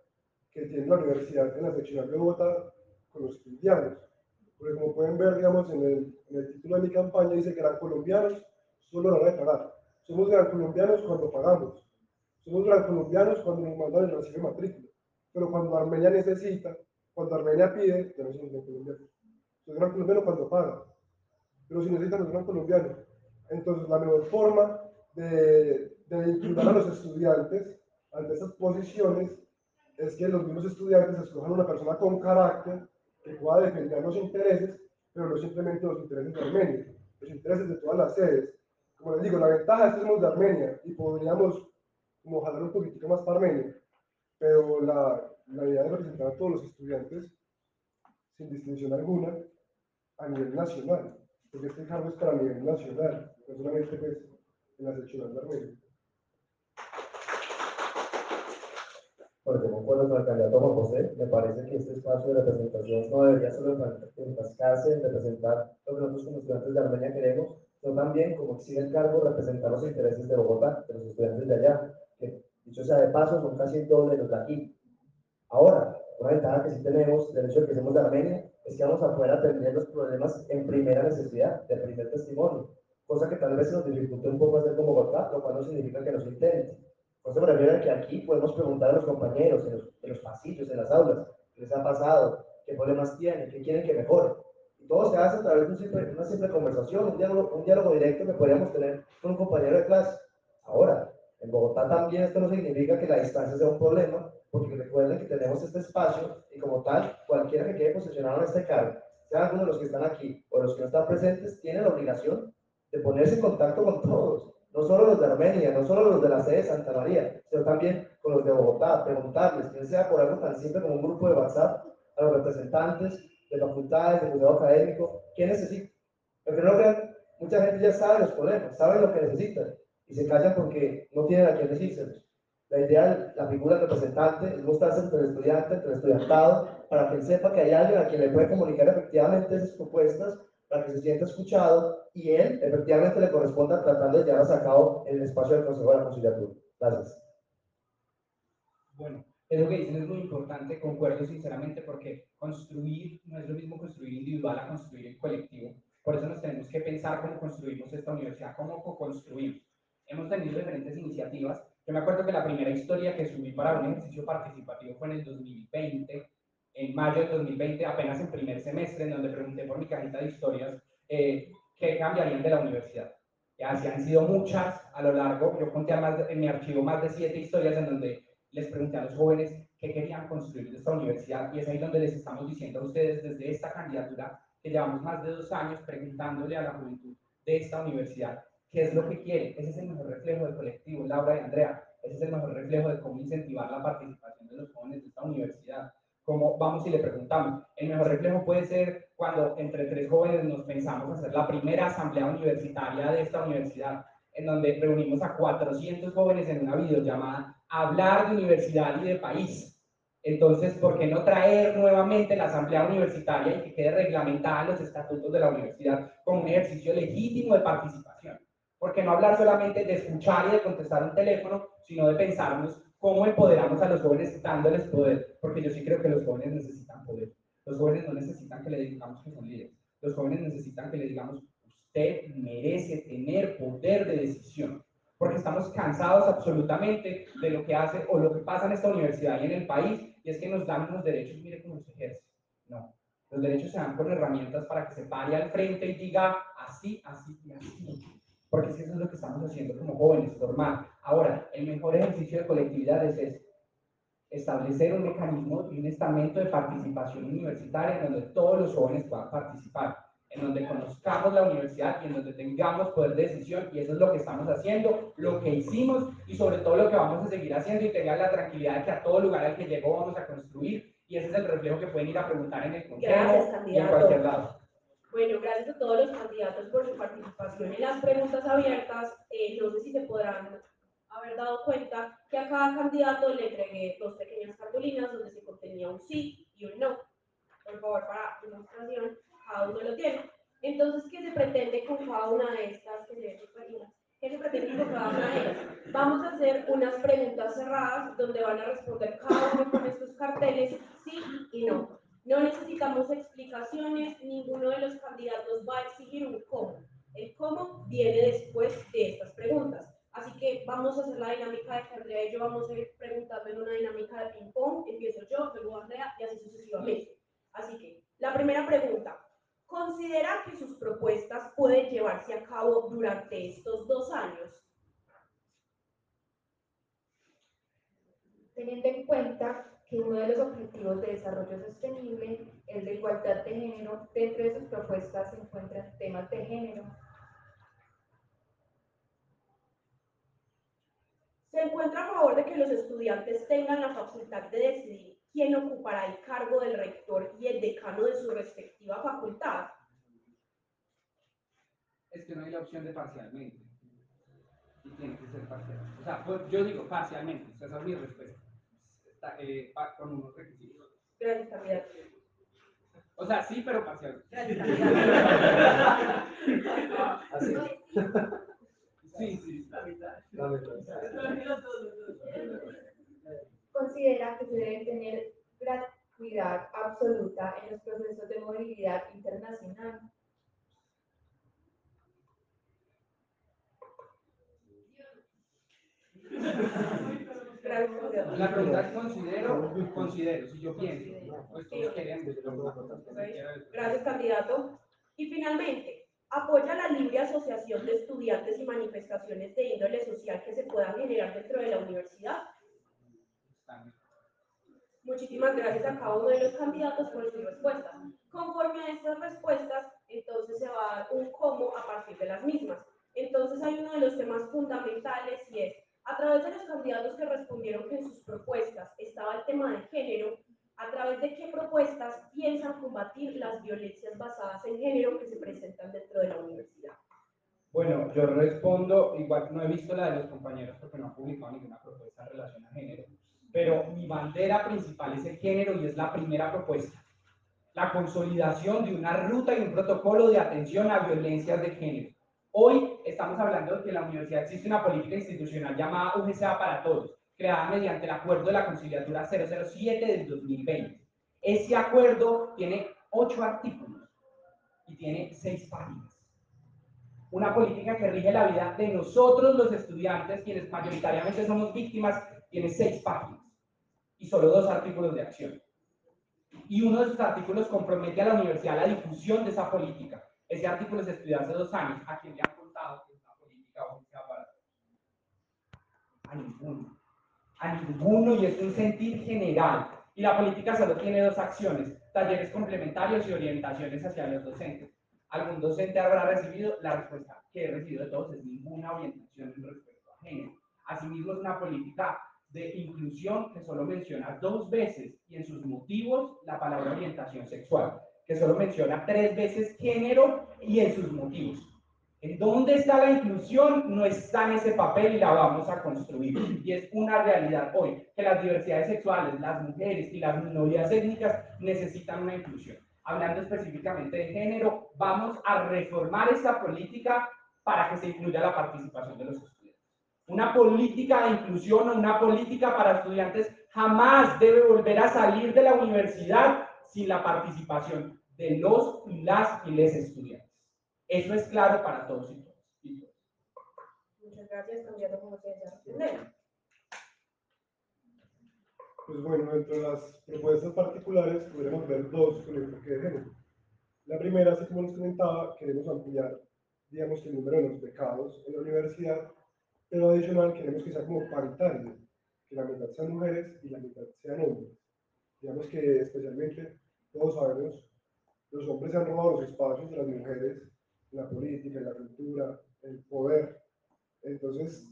que tiene la universidad en la seccional de Bogotá con los cristianos. Porque como pueden ver, digamos, en el, en el título de mi campaña dice eran colombianos solo la hora de pagar. Somos gran colombianos cuando pagamos. Somos gran colombianos cuando nos mandan el recibo de matrícula. Pero cuando Armenia necesita, cuando Armenia pide, ya no somos gran colombianos. Somos gran colombianos cuando paga. Pero si necesitan, son gran colombianos. Entonces, la mejor forma de, de incluir a los estudiantes ante estas posiciones es que los mismos estudiantes escojan una persona con carácter que pueda defender los intereses, pero no simplemente los intereses de Armenia, los intereses de todas las sedes. Como les digo, la ventaja es que somos de Armenia y podríamos como jalar un poquitico más para Armenia, pero la, la idea es representar a todos los estudiantes sin distinción alguna a nivel nacional, porque este cargo es para nivel nacional, no solamente pues, en la sección de Armenia. Bueno, yo concuerdo con el candidato Juan José, me parece que este espacio de representación no debería solo enfrascarse en representar lo que nosotros como estudiantes de Armenia queremos, sino también, como exige el cargo, representar los intereses de Bogotá, de los estudiantes de allá, que dicho sea de paso, son casi el doble de los de aquí. Ahora, una ventaja que sí tenemos del hecho de que somos de Armenia es que vamos a poder atender los problemas en primera necesidad, de primer testimonio, cosa que tal vez nos dificulte un poco hacer con Bogotá, lo cual no significa que nos intente. Por eso me refiero a que aquí podemos preguntar a los compañeros en los, en los pasillos, en las aulas, qué les ha pasado, qué problemas tienen, qué quieren que mejore. Y todo se hace a través de un simple, una simple conversación, un diálogo, un diálogo directo que podríamos tener con un compañero de clase. Ahora, en Bogotá también esto no significa que la distancia sea un problema, porque recuerden que tenemos este espacio y como tal, cualquiera que quede posicionado en este cargo, sea alguno de los que están aquí o los que no están presentes, tiene la obligación de ponerse en contacto con todos, no solo los de Armenia, no solo los de la sede de Santa María, sino también con los de Bogotá, preguntarles, que sea por algo tan simple como un grupo de WhatsApp, a los representantes de facultades, de museo académico, ¿qué necesitan? Porque no crean, mucha gente ya sabe los problemas, sabe lo que necesitan, y se callan porque no tienen a quién decírselos. La idea, la figura representante es mostrarse entre el estudiante, entre el estudiantado, para que él sepa que hay alguien a quien le puede comunicar efectivamente esas propuestas, para que se sienta escuchado y él efectivamente le corresponda tratando de llevarlas a cabo en el espacio del Consejo de la Conciliatura. Gracias. Bueno, eso que dicen es muy importante, concuerdo sinceramente, porque construir no es lo mismo construir individual a construir en colectivo. Por eso nos tenemos que pensar cómo construimos esta universidad, cómo co-construimos. Hemos tenido diferentes iniciativas. Yo me acuerdo que la primera historia que subí para un ejercicio participativo fue en el 2020, en mayo del 2020, apenas en primer semestre, en donde pregunté por mi cajita de historias eh, qué cambiarían de la universidad. Y así han sido muchas a lo largo. Yo conté más en mi archivo más de siete historias en donde les pregunté a los jóvenes qué querían construir de esta universidad y es ahí donde les estamos diciendo a ustedes desde esta candidatura que llevamos más de dos años preguntándole a la juventud de esta universidad qué es lo que quiere. Ese es el mejor reflejo del colectivo, Laura y Andrea. Ese es el mejor reflejo de cómo incentivar la participación de los jóvenes de esta universidad. Cómo vamos y le preguntamos. El mejor reflejo puede ser cuando entre tres jóvenes nos pensamos hacer la primera asamblea universitaria de esta universidad, en donde reunimos a 400 jóvenes en una videollamada a hablar de universidad y de país. Entonces, ¿por qué no traer nuevamente la asamblea universitaria y que quede reglamentada en los estatutos de la universidad como un ejercicio legítimo de participación? Porque no hablar solamente de escuchar y de contestar un teléfono, sino de pensarnos cómo empoderamos a los jóvenes dándoles poder. Porque yo sí creo que los jóvenes necesitan poder. Los jóvenes no necesitan que le digamos que son líderes. Los jóvenes necesitan que le digamos, usted merece tener poder de decisión. Porque estamos cansados absolutamente de lo que hace o lo que pasa en esta universidad y en el país, y es que nos dan unos derechos, mire cómo se ejerce. No, los derechos se dan con herramientas para que se pare al frente y diga así, así y así porque eso es lo que estamos haciendo como jóvenes, formar. Ahora, el mejor ejercicio de colectividad es establecer un mecanismo y un estamento de participación universitaria en donde todos los jóvenes puedan participar, en donde conozcamos la universidad y en donde tengamos poder de decisión, y eso es lo que estamos haciendo, lo que hicimos y sobre todo lo que vamos a seguir haciendo y tengan la tranquilidad de que a todo lugar al que llegó vamos a construir, y ese es el reflejo que pueden ir a preguntar en el consejo y en cualquier lado. Bueno, gracias a todos los candidatos por su participación en las preguntas abiertas. Eh, no sé si se podrán haber dado cuenta que a cada candidato le entregué dos pequeñas cartulinas donde se contenía un sí y un no. Por favor, para demostración, cada uno lo tiene. Entonces, ¿qué se pretende con cada una de estas se ¿Qué se pretende con cada una de ellas? Vamos a hacer unas preguntas cerradas donde van a responder cada uno con estos carteles necesitamos explicaciones, ninguno de los candidatos va a exigir un cómo. El cómo viene después de estas preguntas. Así que vamos a hacer la dinámica de que Andrea y yo vamos a ir preguntando en una dinámica de ping-pong. Empiezo yo, luego Andrea y así sucesivamente. Así que, la primera pregunta. ¿Considera que sus propuestas pueden llevarse a cabo durante estos dos años? Teniendo en cuenta que uno de los objetivos de desarrollo sostenible es la igualdad de género, dentro de sus propuestas se encuentran temas de género. ¿Se encuentra a favor de que los estudiantes tengan la facultad de decidir quién ocupará el cargo del rector y el decano de su respectiva facultad? Es que no hay la opción de parcialmente. Y tiene que ser parcial. O sea, pues, yo digo parcialmente. O sea, esa es mi respuesta. Eh, con unos requisitos. Gracias, candidato. O sea, sí, pero parcial. Gracias. Así. Sí, sí. La mitad. Considera que se debe tener gratuidad absoluta en los procesos de movilidad internacional. La pregunta considero, considero, si yo pienso, pues todos queremos. Gracias, candidato. Y finalmente, ¿apoya la libre asociación de estudiantes y manifestaciones de índole social que se puedan generar dentro de la universidad? Muchísimas gracias a cada uno de los candidatos por sus respuestas. Conforme a estas respuestas, entonces se va a dar un cómo a partir de las mismas. Entonces hay uno de los temas fundamentales y es, a través de los candidatos que respondieron que en sus propuestas estaba el tema de género, a través de qué propuestas piensan combatir las violencias basadas en género que se presentan dentro de la universidad. Bueno, yo respondo, igual no he visto la de los compañeros porque no han publicado ninguna propuesta en relación a género, pero mi bandera principal es el género y es la primera propuesta. La consolidación de una ruta y un protocolo de atención a violencias de género. Hoy estamos hablando de que en la universidad existe una política institucional llamada UGCA para todos, creada mediante el acuerdo de la conciliatura 007 del 2020. Ese acuerdo tiene ocho artículos y tiene seis páginas una política que rige la vida de nosotros los estudiantes, quienes mayoritariamente somos víctimas, tiene seis páginas y solo dos artículos de acción. Y uno de esos artículos compromete a la universidad a la difusión de esa política. Ese artículo se estudió hace dos años. ¿A quién le han contado que esta política o sea para A ninguno. A ninguno y es un sentir general. Y la política solo tiene dos acciones, talleres complementarios y orientaciones hacia los docentes algún docente habrá recibido, la respuesta que he recibido de todos es ninguna orientación en respecto a género. Asimismo, es una política de inclusión que solo menciona dos veces y en sus motivos la palabra orientación sexual, que solo menciona tres veces género y en sus motivos. ¿En dónde está la inclusión? No está en ese papel y la vamos a construir. Y es una realidad hoy que las diversidades sexuales, las mujeres y las minorías étnicas necesitan una inclusión hablando específicamente de género, vamos a reformar esta política para que se incluya la participación de los estudiantes. Una política de inclusión o una política para estudiantes jamás debe volver a salir de la universidad sin la participación de los y las y les estudiantes. Eso es claro para todos y todas. y todas. Muchas gracias, candidato, como responder. Pues bueno, dentro de las propuestas particulares podríamos ver dos con enfoque de género. La primera, así como les comentaba, queremos ampliar, digamos, el número de los becados en la universidad, pero adicional queremos que sea como paritario, que la mitad sean mujeres y la mitad sean hombres. Digamos que especialmente, todos sabemos, los hombres se han robado los espacios de las mujeres la política, la cultura, el poder. Entonces,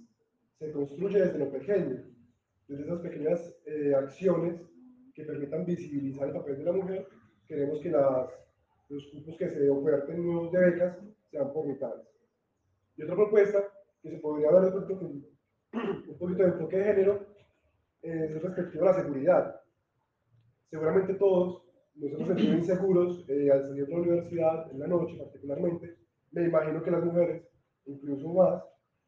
se construye desde lo pequeño, desde esas pequeñas eh, acciones que permitan visibilizar el papel de la mujer, queremos que las, los cupos que se oferten nuevos de becas sean por mitades. Y otra propuesta que se podría pronto con un poquito de enfoque de género es respecto a la seguridad. Seguramente todos nos hemos sentido inseguros eh, al salir de la universidad, en la noche particularmente. Me imagino que las mujeres, incluso más,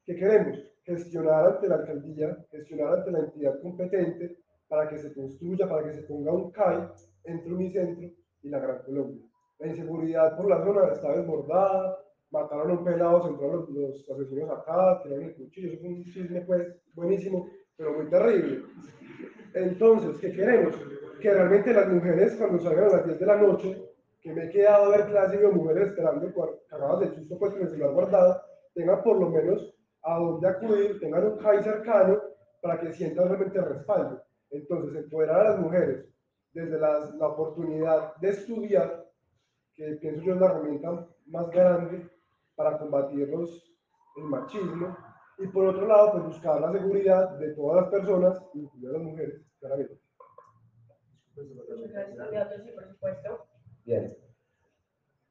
que queremos gestionar ante la alcaldía, gestionar ante la entidad competente para que se construya, para que se ponga un CAI entre Unicentro y la Gran seguridad por la zona está desbordada, mataron a un pelado, se entraron los, los asesinos acá, tiraron el cuchillo, eso fue un chisme pues buenísimo, pero muy terrible. Entonces, ¿qué queremos? Que realmente las mujeres cuando salgan a las 10 de la noche, que me he quedado a ver clase de mujeres esperando, cagadas de susto pues con el celular guardado, tengan por lo menos a dónde acudir, tengan un CAI cercano para que sientan realmente respaldo. Entonces, empoderar a las mujeres desde las, la oportunidad de estudiar, que pienso yo es la herramienta más grande para combatir los, el machismo, y por otro lado, pues buscar la seguridad de todas las personas, incluidas las mujeres, claramente. Muchas gracias, por supuesto. Bien.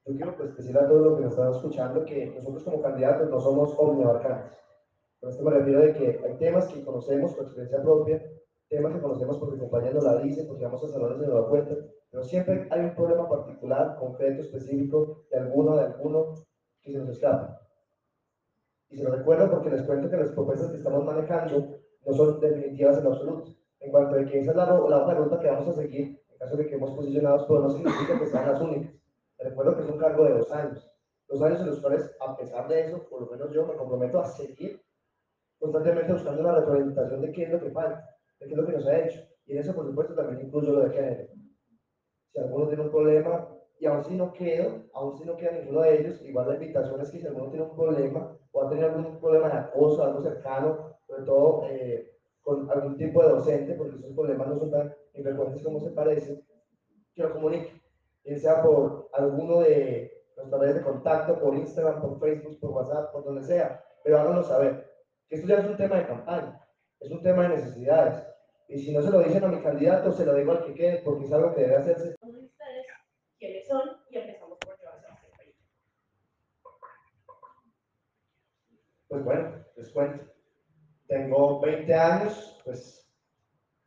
Yo quiero pues, decirle a todos los que nos están escuchando que nosotros como candidatos no somos omniabarcantes. Con esto me refiero de que hay temas que conocemos por experiencia propia, temas que conocemos porque compañeros la dicen, porque vamos a salones de nueva cuenta, pero siempre hay un problema particular, concreto, específico, de alguno, de alguno, que se nos escapa. Y se lo recuerdo porque les cuento que las propuestas que estamos manejando no son definitivas en absoluto. En cuanto a que esa es la, la ruta que vamos a seguir, en caso de que hemos posicionado, pero no significa que sean las únicas. Recuerdo que es un cargo de dos años. Dos años en los cuales, a pesar de eso, por lo menos yo me comprometo a seguir constantemente buscando una retroalimentación de qué es lo que falta, de qué es lo que nos ha hecho. Y en eso, por supuesto, también incluyo lo de género. Si alguno tiene un problema, y aún si no quedo, aún si no queda ninguno de ellos, igual la invitación es que si alguno tiene un problema o ha tenido algún problema de acoso, algo cercano, sobre todo eh, con algún tipo de docente, porque esos problemas no son tan infrecuentes como se parece, que lo comunique, bien sea por alguno de nuestras redes de contacto, por Instagram, por Facebook, por WhatsApp, por donde sea, pero háganlo saber, que esto ya es un tema de campaña, es un tema de necesidades, y si no se lo dicen a mi candidato, se lo digo al que quede, porque es algo que debe hacerse quiénes son y empezamos por Pues bueno, les cuento. Tengo 20 años, pues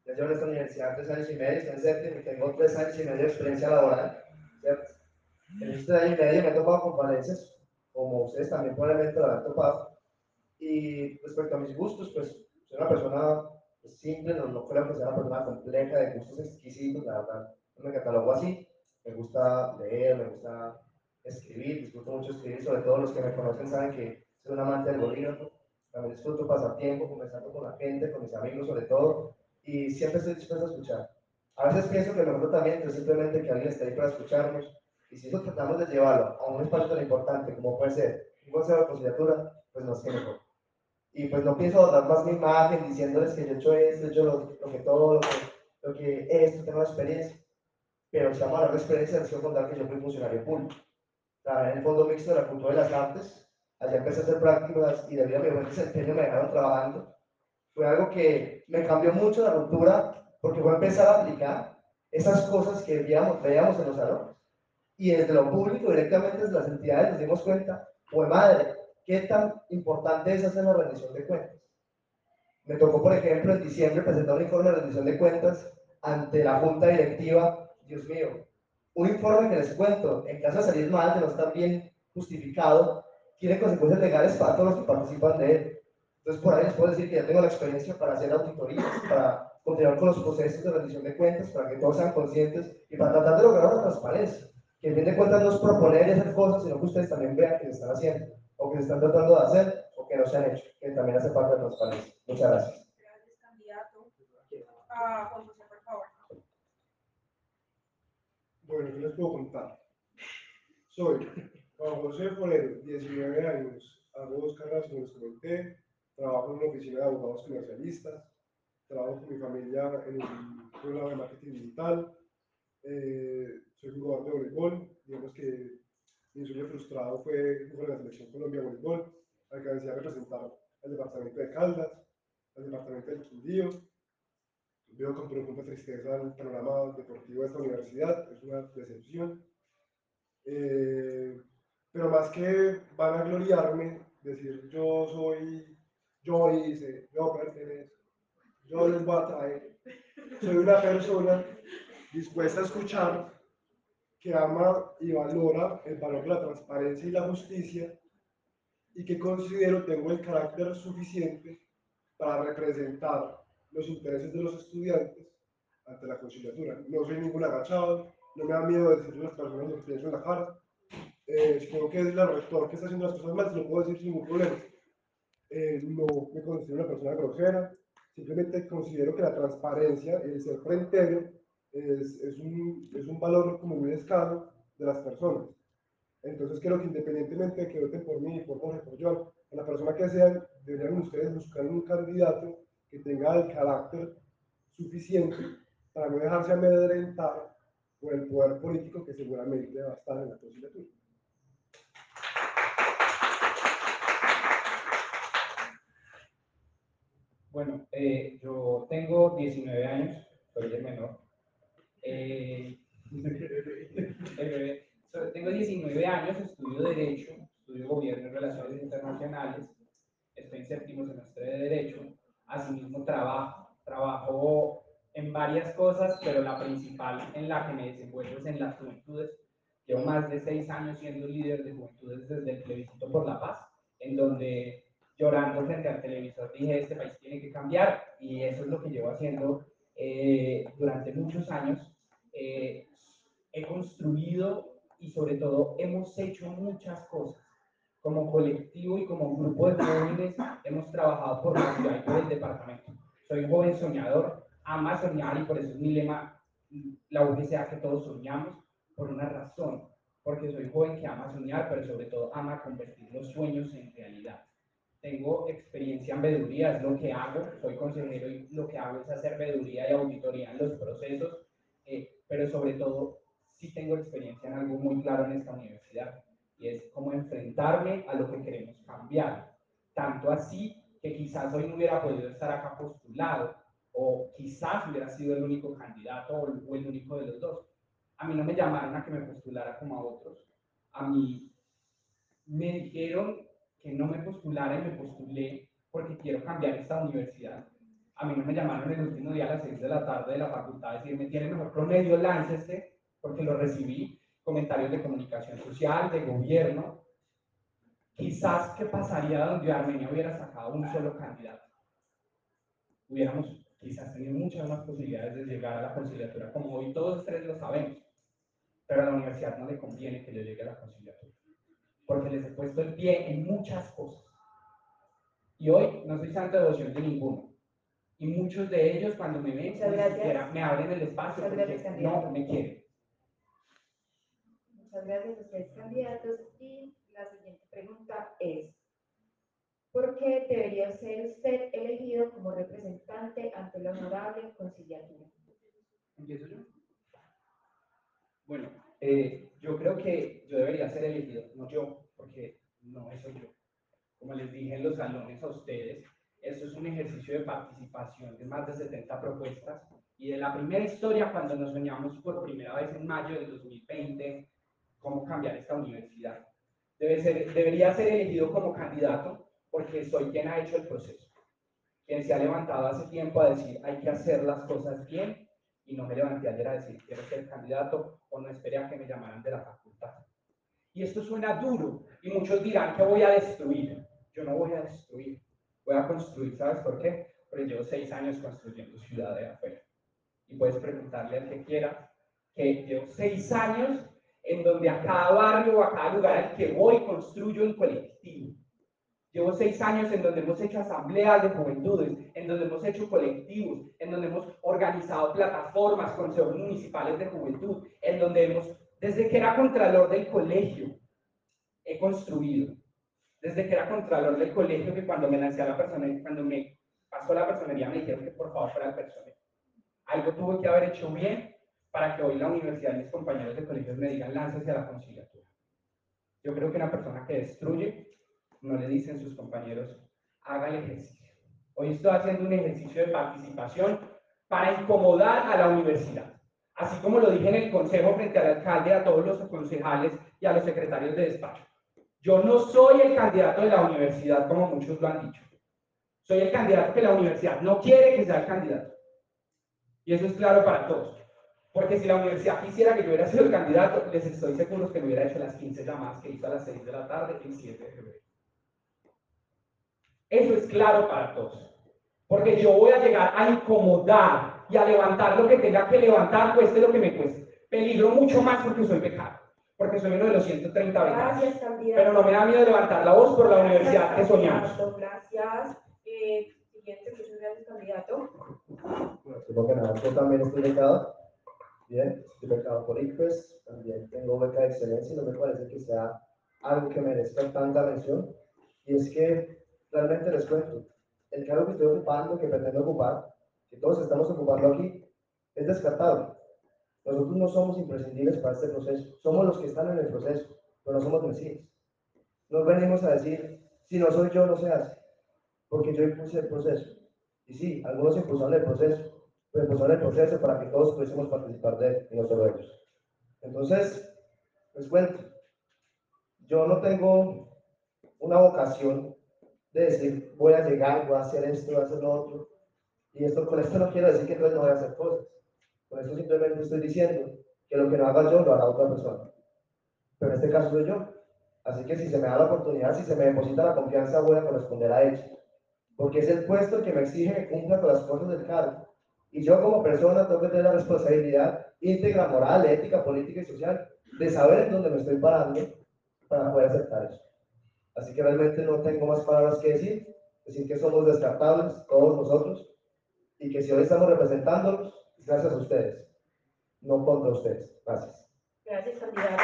ya llevo en esta universidad tres años y medio, estoy en séptimo y tengo tres años y medio de experiencia laboral, ¿cierto? En este año y medio me he topado con falencias, como ustedes también probablemente lo habrán topado. Y respecto a mis gustos, pues soy una persona pues, simple, no, no creo que sea una persona compleja, de gustos exquisitos, la verdad, no me catalogo así me gusta leer, me gusta escribir, disfruto mucho escribir, sobre todo los que me conocen saben que soy un amante del bolígrafo, también disfruto pasar tiempo conversando con la gente, con mis amigos sobre todo, y siempre estoy dispuesto a escuchar. A veces pienso que mejor también es simplemente que alguien esté ahí para escucharnos, y si eso tratamos de llevarlo a un espacio tan importante como puede ser un consejo de conciliatura, pues nos tiene mejor. Y pues no pienso dar más mi imagen diciéndoles que yo he hecho esto, he hecho lo, que todo, lo que, lo que esto, tengo experiencia pero si vamos a hablar de experiencia, les quiero contar que yo fui funcionario público. Trabajé en el Fondo Mixto de la Cultura de las Artes, allá empecé a hacer prácticas y debido a mi buen desempeño me dejaron trabajando. Fue algo que me cambió mucho la cultura porque fue empezar a aplicar esas cosas que veíamos, veíamos en los salones. Y desde lo público, directamente desde las entidades, nos dimos cuenta, pues madre, qué tan importante es hacer la rendición de cuentas. Me tocó, por ejemplo, en diciembre presentar un informe de rendición de cuentas ante la junta directiva Dios mío, un informe que les cuento, en caso de salir mal, que no está bien justificado, tiene consecuencias legales para todos los que participan de él. Entonces, por ahí les puedo decir que ya tengo la experiencia para hacer auditorías, para continuar con los procesos de rendición de cuentas, para que todos sean conscientes y para tratar de lograr una transparencia. Que en fin de cuentas no es proponer y hacer cosas, sino que ustedes también vean que se están haciendo, o que se están tratando de hacer, o que no se han hecho, que también hace parte de la transparencia. Muchas gracias. Gracias, candidato. Ah, Juan José, por favor. Bueno, ¿qué les puedo contar? Soy Juan José Forero, 19 años, hago dos carreras como les comenté, trabajo en una oficina de abogados comercialistas, trabajo con mi familia en un programa de marketing digital, eh, soy jugador de voleibol, digamos que mi sueño frustrado fue jugar en la selección Colombia voleibol, alcancé a representar al departamento de Caldas, al departamento del Quindío, Veo con profunda tristeza el panorama deportivo de esta universidad, es una decepción. Eh, pero más que van a gloriarme, decir yo soy, yo hice, yo pertenezco, yo les voy a traer. Soy una persona dispuesta a escuchar, que ama y valora el valor de la transparencia y la justicia y que considero tengo el carácter suficiente para representar los intereses de los estudiantes ante la conciliatura. No soy ningún agachado, no me da miedo decirle a las personas lo que pienso en la cara, eh, supongo que es el rector que está haciendo las cosas mal, se lo puedo decir sin ningún problema. Eh, no me considero una persona grosera, simplemente considero que la transparencia, el ser frentero, es, es, un, es un valor como muy escaso de las personas. Entonces creo que independientemente de que voten por mí, por Jorge, por John, a la persona que sean, deberían ustedes buscar un candidato que tenga el carácter suficiente para no dejarse amedrentar por el poder político que seguramente va a estar en la conciliatura. Bueno, eh, yo tengo 19 años, soy el menor. Eh, tengo 19 años, estudio Derecho, estudio Gobierno y Relaciones Internacionales, estoy en séptimo semestre de Derecho, asimismo trabajo, trabajo en varias cosas, pero la principal en la que me desenvuelvo es en las juventudes. Llevo más de seis años siendo líder de juventudes desde el plebiscito por la paz, en donde llorando frente al televisor dije, este país tiene que cambiar, y eso es lo que llevo haciendo eh, durante muchos años. Eh, he construido y sobre todo hemos hecho muchas cosas. Como colectivo y como grupo de jóvenes hemos trabajado por la ciudad y por el departamento. Soy un joven soñador, ama soñar y por eso es mi lema, la UGCA que todos soñamos, por una razón, porque soy joven que ama soñar, pero sobre todo ama convertir los sueños en realidad. Tengo experiencia en veeduría, es lo que hago, soy consejero y lo que hago es hacer veeduría y auditoría en los procesos, eh, pero sobre todo sí tengo experiencia en algo muy claro en esta universidad, y es cómo enfrentarme a lo que queremos cambiar. Tanto así que quizás hoy no hubiera podido estar acá postulado, o quizás hubiera sido el único candidato o el, único de los dos. A mí no me llamaron a que me postulara como a otros. A mí me dijeron que no me postulara y me postulé porque quiero cambiar esta universidad. A mí no me llamaron el último día a las 6 de la tarde de la facultad a decirme, tiene mejor promedio, láncese, porque lo recibí, comentarios de comunicación social, de gobierno. Quizás, ¿qué pasaría donde Armenia hubiera sacado un solo candidato? Hubiéramos quizás tenido muchas más posibilidades de llegar a la conciliatura, como hoy todos tres lo sabemos. Pero a la universidad no le conviene que yo llegue a la conciliatura, porque les he puesto el pie en muchas cosas. Y hoy no soy santa devoción de ninguno. Y muchos de ellos cuando me ven, me abren el espacio porque no me quieren. Muchas gracias a ustedes candidatos. Y la siguiente pregunta es, ¿Por qué debería ser usted elegido como representante ante la honorable conciliatura? ¿Empiezo yo? Bueno, eh, yo creo que yo debería ser elegido, no yo, porque no eso yo. Como les dije en los salones a ustedes, esto es un ejercicio de participación de más de 70 propuestas y de la primera historia cuando nos soñamos por primera vez en mayo del 2020 cómo cambiar esta universidad. Debe ser, debería ser elegido como candidato porque soy quien ha hecho el proceso, quien se ha levantado hace tiempo a decir hay que hacer las cosas bien y no me levanté ayer a decir quiero ser candidato o no esperé a que me llamaran de la facultad. Y esto suena duro y muchos dirán que voy a destruir. Yo no voy a destruir, voy a construir. ¿Sabes por qué? Porque llevo seis años construyendo ciudad de afuera. Y puedes preguntarle al que quiera que llevo seis años en donde a cada barrio o a cada lugar al que voy construyo en colectivo. Llevo seis años en donde hemos hecho asambleas de juventudes, en donde hemos hecho colectivos, en donde hemos organizado plataformas, consejos municipales de juventud, en donde hemos, desde que era contralor del colegio, he construido. Desde que era contralor del colegio, que cuando me a la persona, cuando me pasó la personería, me dijeron que por favor fuera el personal. Algo tuve que haber hecho bien para que hoy la universidad y mis compañeros de colegio me digan, láncese a la conciliatura. Yo creo que una persona que destruye no le dicen sus compañeros, haga el ejercicio. Hoy estoy haciendo un ejercicio de participación para incomodar a la universidad. Así como lo dije en el consejo frente al alcalde, a todos los concejales y a los secretarios de despacho. Yo no soy el candidato de la universidad como muchos lo han dicho. Soy el candidato que la universidad no quiere que sea el candidato. Y eso es claro para todos. Porque si la universidad quisiera que yo hubiera sido el candidato, les estoy seguro que me hubiera hecho las 15 llamadas que hizo a las 6 de la tarde el 7 de febrero. Eso es claro para todos. Porque yo voy a llegar a incomodar y a levantar lo que tenga que levantar, cueste lo que me cueste. Peligro mucho más porque soy pecado. Porque soy uno de los 130 becados. Gracias. Pero no me da miedo levantar la voz por la universidad que soñamos. Gracias. Eh, siguiente, muchas gracias, candidato. Bueno, que nada, yo también estoy becado. Bien, estoy becado por ICFES, también tengo beca de excelencia y no me parece que sea algo que merezca tanta mención. Y es que realmente les cuento, el cargo que estoy ocupando, que pretendo ocupar, que todos estamos ocupando aquí, es descartable. Nosotros no somos imprescindibles para este proceso, somos los que están en el proceso, pero no somos mesías. Nos venimos a decir, si no soy yo, no se hace, porque yo impulsé el proceso. Y sí, algunos impulsaron el proceso, pero impulsaron el proceso para que todos pudiésemos participar de él, y no solo ellos. Entonces, les cuento, yo no tengo una vocación de decir, voy a llegar, voy a hacer esto, voy a hacer lo otro. Y esto, con esto no quiero decir que entonces no voy a hacer cosas. Con esto simplemente estoy diciendo que lo que no haga yo, lo hará otra persona. Pero en este caso soy yo. Así que si se me da la oportunidad, si se me deposita la confianza, voy a corresponder a ello. Porque es el puesto que me exige que cumpla con las cosas del cargo. Y yo como persona tengo que tener la responsabilidad íntegra, moral, ética, política y social de saber en dónde me estoy parando para poder aceptar eso. Así que realmente no tengo más palabras que decir. Decir que somos descartables, todos nosotros, y que si hoy estamos representándolos, es gracias a ustedes, no contra ustedes. Gracias. Gracias, candidato.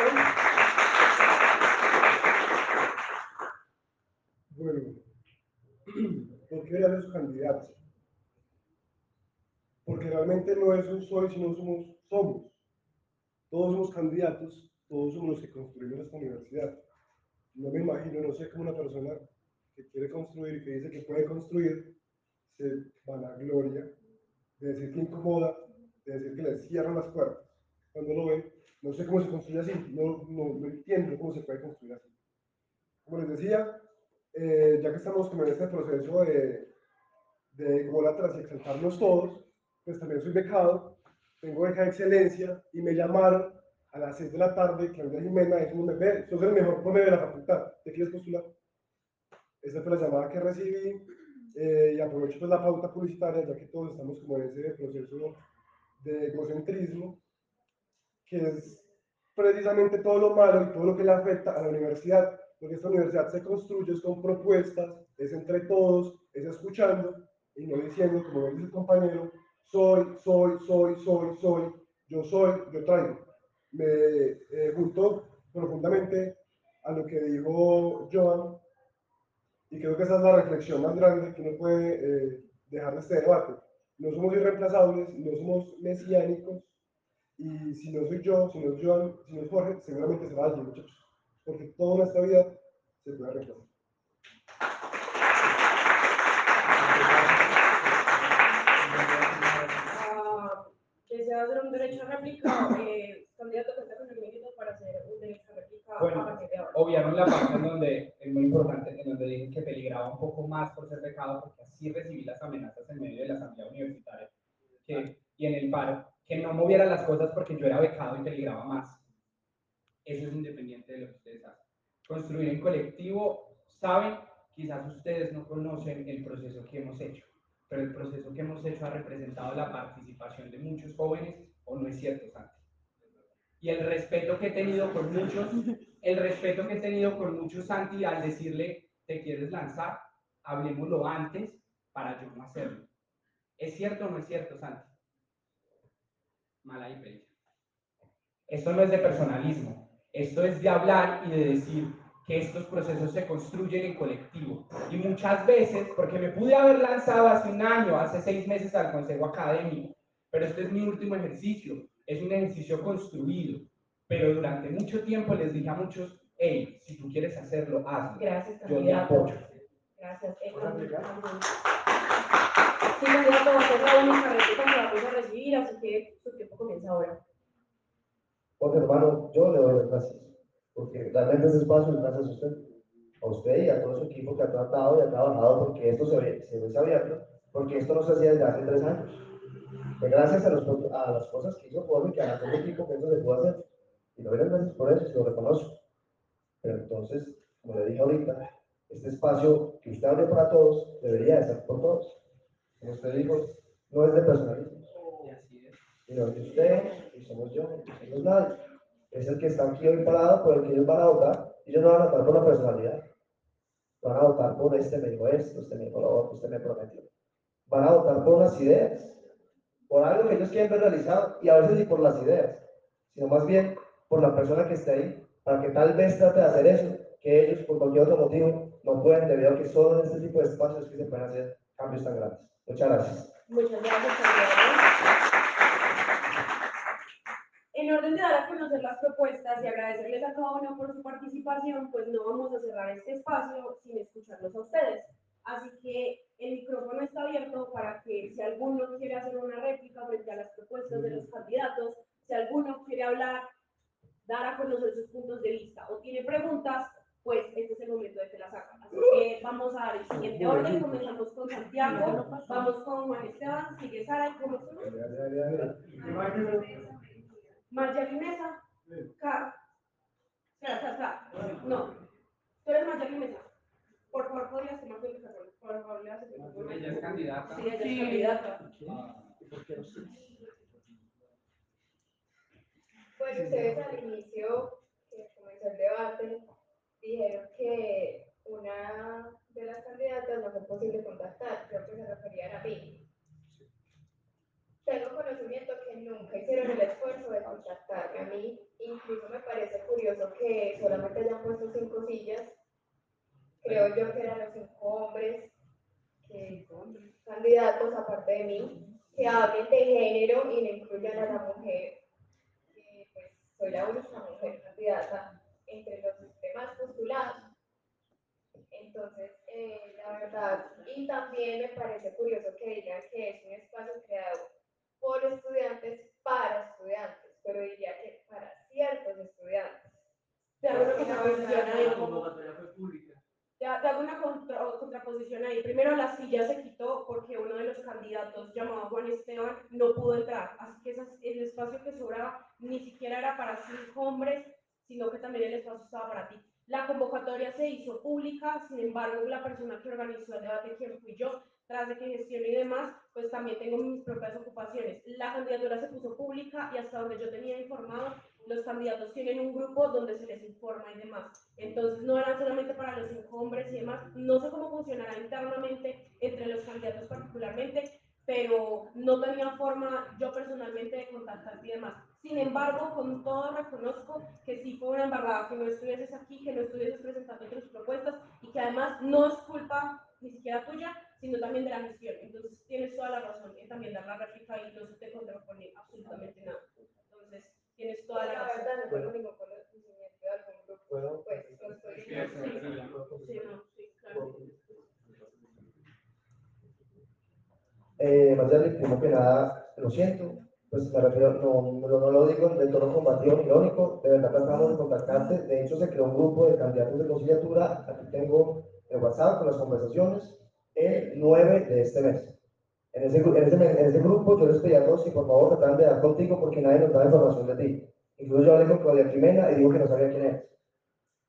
Bueno, ¿por qué eran los candidatos? Porque realmente no es un soy, sino somos, somos. Todos somos candidatos, todos somos los que construimos esta universidad. No me imagino, no sé cómo una persona que quiere construir y que dice que puede construir, se vanagloria de decir que incomoda, de decir que le cierran las puertas. Cuando lo ven, no sé cómo se construye así, no, no, no entiendo cómo se puede construir así. Como les decía, eh, ya que estamos como en este proceso de, de golatras y exaltarnos todos, pues también soy becado, tengo beca de excelencia y me llamaron a las 6 de la tarde, Claudia Jimena, diciéndome, ve, sos el mejor promedio de la facultad, ¿te quieres postular? Esa fue la llamada que recibí eh, y aprovecho pues la pauta publicitaria, ya que todos estamos como en ese proceso de egocentrismo, que es precisamente todo lo malo y todo lo que le afecta a la universidad, porque esta universidad se construye es con propuestas, es entre todos, es escuchando y no diciendo, como dice el compañero, soy, soy, soy, soy, soy, yo soy, yo traigo. Me eh, junto profundamente a lo que dijo Joan y creo que esa es la reflexión más grande que uno puede eh, dejar de este debate. No somos irreemplazables, no somos mesiánicos y si no soy yo, si no es Joan, si no es Jorge, seguramente será alguien, muchachos porque toda nuestra vida se puede reemplazar. Ah, ¿Desea hacer un derecho a réplica? Eh, candidato cuenta con el minuto para hacer un derecho a réplica Bueno, a partir de ahora. Obviaron la parte en donde es muy importante, en donde dije que peligraba un poco más por ser becado, porque así recibí las amenazas en medio de la asamblea universitaria que, y en el paro, que no moviera las cosas porque yo era becado y peligraba más. Eso es independiente de lo que ustedes hacen. Construir en colectivo, saben, quizás ustedes no conocen el proceso que hemos hecho, pero el proceso que hemos hecho ha representado la participación de muchos jóvenes, o no es cierto, Santi. Y el respeto que he tenido con muchos, el respeto que he tenido con muchos, Santi, al decirle, te quieres lanzar, hablemoslo antes para yo no hacerlo. ¿Es cierto o no es cierto, Santi? Mala diferencia. Esto no es de personalismo, esto es de hablar y de decir que estos procesos se construyen en colectivo. Y muchas veces, porque me pude haber lanzado hace un año, hace seis meses al consejo académico, pero este es mi último ejercicio, es un ejercicio construido. Pero durante mucho tiempo les dije a muchos, hey, si tú quieres hacerlo, hazlo. Gracias, Yo te apoyo. Gracias. Sí, candidato, va a ser la única réplica que vamos a recibir, así que su tiempo comienza ahora. Porque hermano, yo le doy las gracias, porque realmente ese espacio es gracias a usted, a usted y a todo su equipo que ha tratado y ha trabajado porque esto se, ve- se hubiese abierto, porque esto no se hacía desde hace tres años. Fue gracias a, los, a las cosas que hizo Jorge, que a todo el equipo que esto se pudo hacer. Y le doy las gracias por eso, y lo reconozco. Pero entonces, como le dije ahorita, este espacio que usted abre para todos debería de ser por todos. Como usted dijo, no es de personalismo y no es de usted, y somos yo, y somos nadie. es el que está aquí hoy parado, por el que ellos van a votar, ellos no van a votar por la personalidad, van a votar por este me dijo esto, este me dijo lo otro, este me prometió. Van a votar por las ideas, por algo que ellos quieren ver realizado, y a veces ni por las ideas, sino más bien por la persona que esté ahí, para que tal vez trate de hacer eso, que ellos por cualquier otro motivo no pueden, debido a que solo en este tipo de espacios que se pueden hacer cambios tan grandes. Muchas gracias. Muchas gracias. En orden de dar a conocer las propuestas y agradecerles a cada uno por su participación, pues no vamos a cerrar este espacio sin escucharlos a ustedes. Así que el micrófono está abierto para que si alguno quiere hacer una réplica frente a las propuestas de los candidatos, si alguno quiere hablar, dar a conocer sus puntos de vista o tiene preguntas, pues este es el momento de que las hagan. Así que vamos a dar el siguiente orden. Comenzamos con Santiago, vamos con Juan Esteban, sigue Sara, ¿cómo se llama? Mesa, Car. Espera, espera, espera. No, tú eres Mayali Mesa. Por favor, podrías tomar tu micrófono. Por favor, le haces el micrófono. Ella es candidata. Sí, ella es candidata. Bueno, ustedes al inicio, que comenzó el debate, dijeron que una de las candidatas no fue posible contactar, creo que se referían a mí. Tengo conocimiento que nunca hicieron el esfuerzo de contactarme a mí, incluso me parece curioso que solamente hayan puesto cinco sillas, creo yo que eran los cinco hombres que candidatos aparte de mí, que hablen de género y no incluyan a la mujer. pues, soy la única mujer candidata entre los demás postulados. Entonces, eh, la verdad, y también me parece curioso que digan que es un espacio creado por estudiantes para estudiantes, pero diría que para ciertos estudiantes. Convocatoria fue pública. Te, hago una contra- contraposición ahí. Primero, la silla se quitó porque uno de los candidatos, llamado Juan Esteban, no pudo entrar. Así que esas- el espacio que sobraba ni siquiera era para cinco hombres, sino que también el espacio estaba para ti. La convocatoria se hizo pública, sin embargo, la persona que organizó el debate, quien fui yo, tras de que gestione y demás, pues también tengo mis propias ocupaciones. La candidatura se puso pública y hasta donde yo tenía informado, los candidatos tienen un grupo donde se les informa y demás. Entonces no era solamente para los hombres y demás. No sé cómo funcionará internamente entre los candidatos particularmente, pero no tenía forma yo personalmente de contactarte y demás. Sin embargo, con todo reconozco que sí fue una embarrada que no estuvieses aquí, que no estuvieses presentando tus propuestas y que además no es culpa ni siquiera tuya, sino también de la gestión. Entonces tienes toda la razón en también dar la réplica y no se te contrapone absolutamente nada. Entonces tienes toda la La razón. verdad, no tengo ningún conocimiento de algún grupo, ¿Puedo? pues no estoy Sí, en sí, el- sí. Sí, no, sí, claro. Eh, Mayali, primero que nada, lo siento, pues me refiero, no, no, no lo digo de tono combativo ni irónico, de verdad tratamos de contactarte, de hecho se creó un grupo de candidatos de conciliatura, aquí tengo el WhatsApp con las conversaciones, el 9 de este mes. En ese, en ese, en ese grupo yo les pedí a todos que por favor trataran de dar contigo porque nadie nos da información de ti. Incluso yo hablé con Claudia Jimena y dijo que no sabía quién es.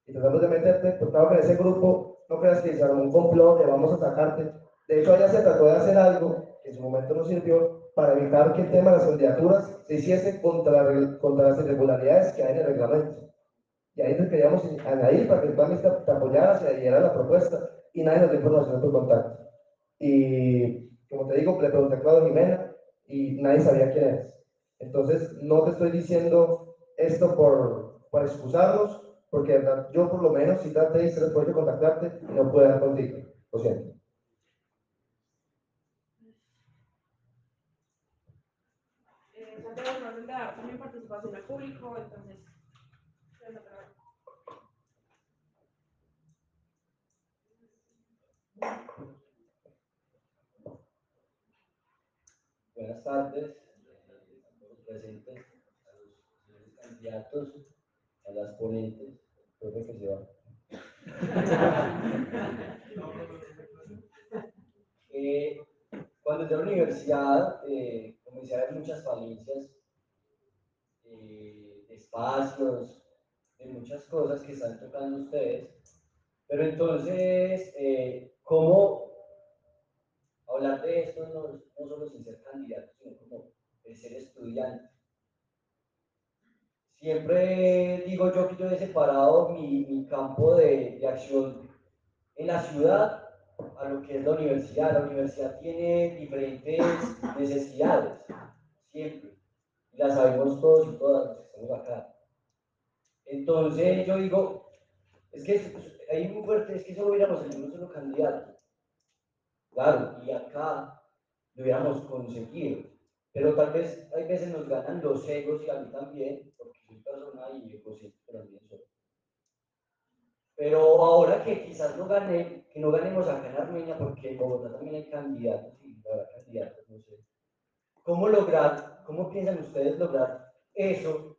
Y tratamos de meterte, pero claro que en ese grupo no creas que hicieron un complot de vamos a sacarte. De hecho, allá se trató de hacer algo en su momento no sirvió para evitar que el tema de las candidaturas se hiciese contra, contra las irregularidades que hay en el reglamento. Y ahí te queríamos añadir para que tú también te, te apoyaras y adhieras a la propuesta y nadie nos dio información tu contacto. Y como te digo, le pregunté a Claudio Jimena y nadie sabía quién eres. Entonces, no te estoy diciendo esto por, por excusarnos, porque yo por lo menos sí traté y se después de contactarte no pude dar contigo. Lo siento. Eh, Santiago, no hacen de dar público, entonces. Buenas tardes a todos presentes, a los candidatos, a las ponentes, profe que se va. Eh, cuando entré a la universidad, eh, comencé a ver muchas falencias eh, espacios, de muchas cosas que están tocando ustedes. Pero entonces, eh, ¿cómo hablar de esto no, no solo sin ser candidato, sino como el ser estudiante. siempre digo yo que yo he separado mi, mi campo de, de acción en la ciudad a lo que es la universidad. La universidad tiene diferentes necesidades, siempre. Y las sabemos todos y todas los que estamos acá. Entonces yo digo, es que ahí muy fuerte, es que solo hubiéramos el un solo candidato. Claro, y acá lo hubiéramos conseguido. Pero tal vez hay veces nos ganan los egos y a mí también, porque soy persona y yo que también soy. Pero ahora que quizás no gane, que no ganemos acá en Armenia, porque en Bogotá también hay candidatos y habrá candidatos, no sé. ¿Cómo lograr, cómo piensan ustedes lograr eso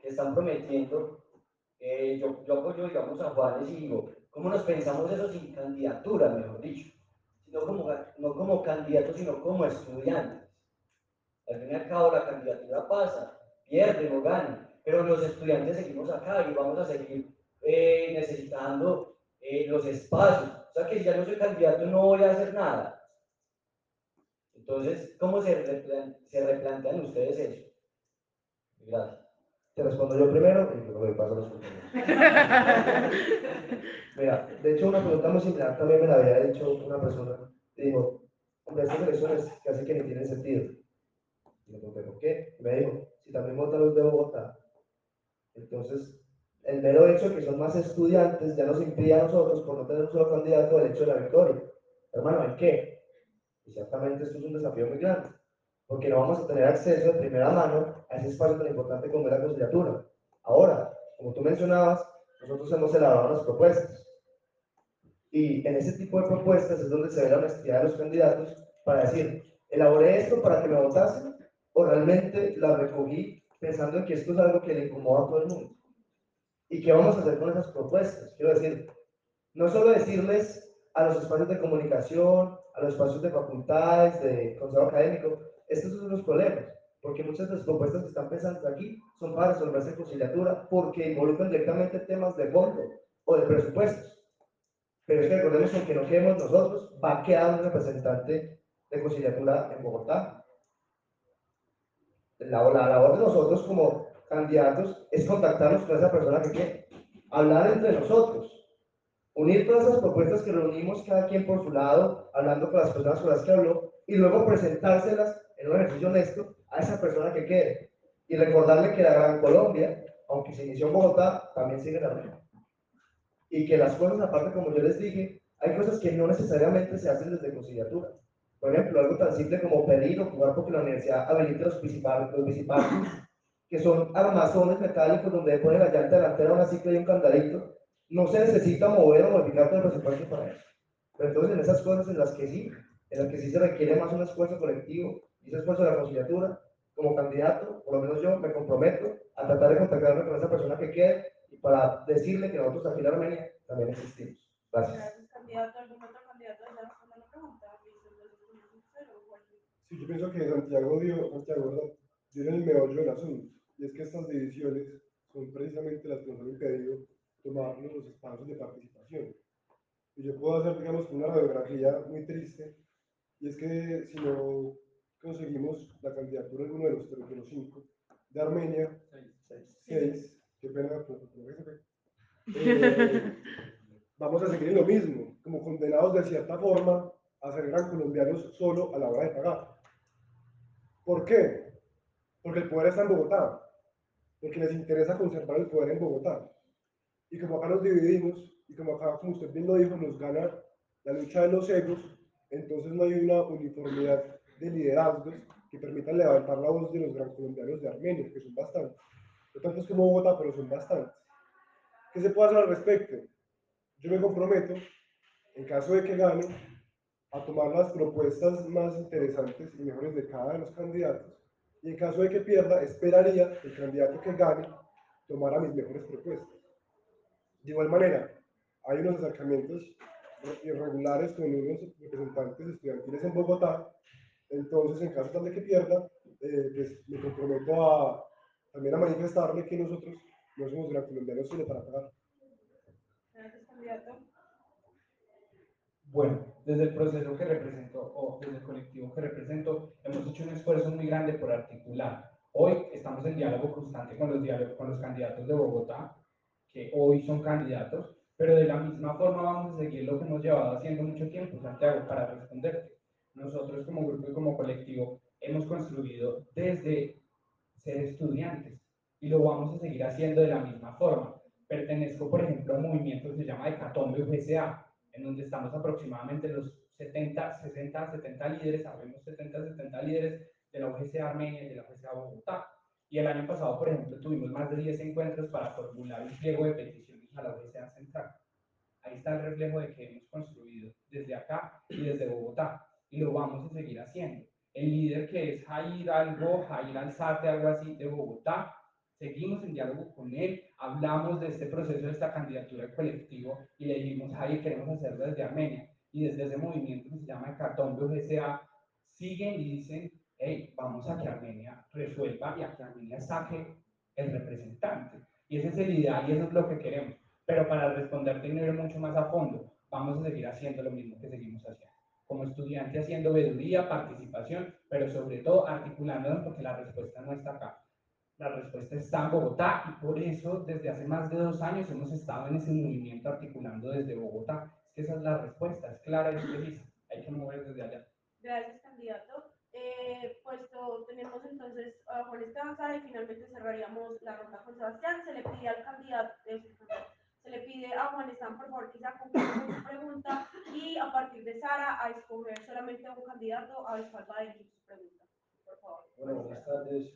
que están prometiendo? Eh, yo, yo apoyo, digamos, a Juanes y digo, ¿cómo nos pensamos eso sin candidatura, mejor dicho? Sino como, no como candidatos, sino como estudiantes. Al fin y al cabo, la candidatura pasa, pierde o gana, pero los estudiantes seguimos acá y vamos a seguir eh, necesitando eh, los espacios. O sea que si ya no soy candidato no voy a hacer nada. Entonces, ¿cómo se, se replantean ustedes eso? Gracias. Te respondo yo primero y luego le paso a los. Mira, de hecho una pregunta muy similar también me la había hecho una persona. Dijo, hombre, estas elecciones casi que ni tienen sentido. Y le pregunté, ¿por qué? Y me dijo, si también votan los de Bogotá, entonces el mero hecho de que son más estudiantes ya nos impide a nosotros, por no tener un solo candidato, el hecho de la victoria. Hermano, ¿en qué? Y ciertamente esto es un desafío muy grande, porque no vamos a tener acceso de primera mano a ese espacio tan importante como la conciliatura. Ahora, como tú mencionabas, nosotros hemos elaborado las propuestas. Y en ese tipo de propuestas es donde se ve la honestidad de los candidatos para decir, elaboré esto para que me votasen o realmente la recogí pensando en que esto es algo que le incomoda a todo el mundo. ¿Y qué vamos a hacer con esas propuestas? Quiero decir, no solo decirles a los espacios de comunicación, a los espacios de facultades, de consejo académico, estos son los problemas, porque muchas de las propuestas que están pensando aquí son para resolverse en conciliatura, porque involucran directamente temas de fondo o de presupuestos. Pero es que recordemos que aunque no quedemos nosotros, va a quedar un representante de conciliatura en Bogotá. La, la labor de nosotros como candidatos es contactarnos con esa persona que quiere, hablar entre nosotros, unir todas esas propuestas que reunimos cada quien por su lado, hablando con las personas con las que habló, y luego presentárselas en un ejercicio honesto a esa persona que quiere. Y recordarle que la Gran Colombia, aunque se inició en Bogotá, también sigue en Armenia. Y que las cosas, aparte, como yo les dije, hay cosas que no necesariamente se hacen desde conciliatura. Por ejemplo, algo tan simple como pedir o jugar porque la universidad habilite los principales, los principales que son armazones metálicos donde pone la llanta delantera, una cicla y un candadito, no se necesita mover o modificar todo el presupuesto para eso. Pero entonces en esas cosas en las que sí, en las que sí se requiere más un esfuerzo colectivo y ese esfuerzo de la conciliatura, como candidato, por lo menos yo me comprometo a tratar de contactarme con esa persona que quede y para decirle que nosotros aquí en Armenia también existimos. Gracias. Sí, yo pienso que Santiago dio, Santiago dio el meollo del asunto y es que estas divisiones son precisamente las que nos han impedido tomar los espacios de participación. Y yo puedo hacer, digamos, una radiografía muy triste, y es que si no conseguimos la candidatura en uno de los, de los cinco, de Armenia, seis, qué pena, eh, vamos a seguir en lo mismo, como condenados de cierta forma a ser gran colombianos solo a la hora de pagar. ¿Por qué? Porque el poder está en Bogotá porque les interesa conservar el poder en Bogotá. Y como acá nos dividimos, y como acá, como usted bien lo dijo, nos gana la lucha de los egos, entonces no hay una uniformidad de liderazgos que permitan levantar la voz de los gran colombianos de Armenia, que son bastantes. No tantos como Bogotá, pero son bastantes. ¿Qué se puede hacer al respecto? Yo me comprometo, en caso de que gane, a tomar las propuestas más interesantes y mejores de cada de los candidatos y en caso de que pierda, esperaría que el candidato que gane tomara mis mejores propuestas. De igual manera, hay unos acercamientos irregulares con unos representantes estudiantiles en Bogotá, entonces en caso de que pierda, eh, pues me comprometo a también a manifestarle que nosotros no somos gran colombianos solo para pagar. Gracias, candidato. Bueno, desde el proceso que represento o desde el colectivo que represento, hemos hecho un esfuerzo muy grande por articular Hoy estamos en diálogo constante con los, diálogos, con los candidatos de Bogotá, que hoy son candidatos, pero de la misma forma vamos a seguir lo que hemos llevado haciendo mucho tiempo, Santiago, para responderte. Nosotros como grupo y como colectivo hemos construido desde ser estudiantes y lo vamos a seguir haciendo de la misma forma. Pertenezco, por ejemplo, a un movimiento que se llama Hecatombe UGSA, en donde estamos aproximadamente los 70, 60, 70 líderes, sabemos 70, 70 líderes de la UGSA Armenia y de la UGSA Bogotá. Y el año pasado, por ejemplo, tuvimos más de 10 encuentros para formular un pliego de peticiones a la UGSA Central. Ahí está el reflejo de que hemos construido desde acá y desde Bogotá. Y lo vamos a seguir haciendo. El líder que es Jair Algo, Jair Alzate, algo así, de Bogotá, seguimos en diálogo con él, hablamos de este proceso, de esta candidatura colectivo y le dijimos, Jair, queremos hacerlo desde Armenia. Y desde ese movimiento que se llama Hecatombe UGSA, siguen y dicen, hey, vamos a que Armenia resuelva y a que Armenia saque el representante. Y ese es el ideal y eso es lo que queremos. Pero para responder tener mucho más a fondo, vamos a seguir haciendo lo mismo que seguimos haciendo. Como estudiante haciendo veeduría, participación, pero sobre todo articulándonos porque la respuesta no está acá. La respuesta está en Bogotá y por eso desde hace más de dos años hemos estado en ese movimiento articulando desde Bogotá. Es esa es la respuesta, es clara y precisa. Hay que mover desde allá. Gracias, candidato. Eh, puesto tenemos entonces a Juan Esteban y finalmente cerraríamos la ronda con Sebastián. Se le pide al candidato, eh, se le pide a Juan Esteban, por favor, que se concluya con su pregunta y a partir de Sara a escoger solamente a un candidato a dirigir su pregunta. Por favor. Bueno, buenas tardes.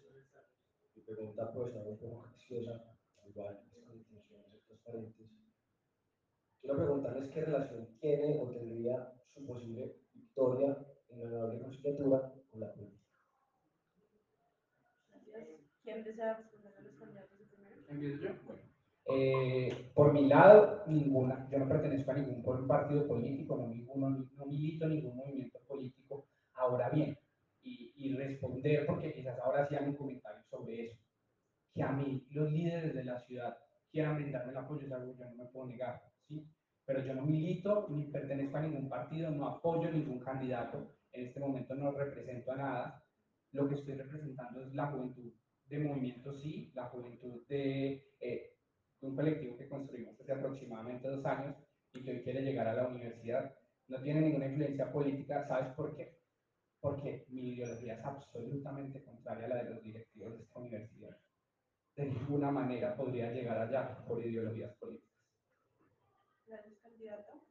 Mi pregunta pues es un capciosa, igual es con intenciones transparentes. Quiero preguntarles qué relación tiene o tendría su posible victoria en la honorable conciliatura con la política. Gracias. ¿Quién desea responder a los candidatos de primero? ¿Empiezo yo? Bueno. Eh, por mi lado, ninguna. Yo no pertenezco a ningún partido político, no, ninguno, no milito en ningún movimiento político. Ahora bien, y, y, responder, porque quizás ahora sí un comentario sobre eso, que a mí los líderes de la ciudad quieran brindarme el apoyo, es algo que yo no me puedo negar, ¿sí? Pero yo no milito ni pertenezco a ningún partido, no apoyo ningún candidato, en este momento no represento a nada. Lo que estoy representando es la juventud de movimiento sí, la juventud de eh, un colectivo que construimos hace aproximadamente dos años y que hoy quiere llegar a la universidad. No tiene ninguna influencia política, ¿sabes por qué? Porque mi ideología es absolutamente contraria a la de los directivos de esta universidad. De ninguna manera podría llegar allá por ideologías políticas. Gracias, candidato.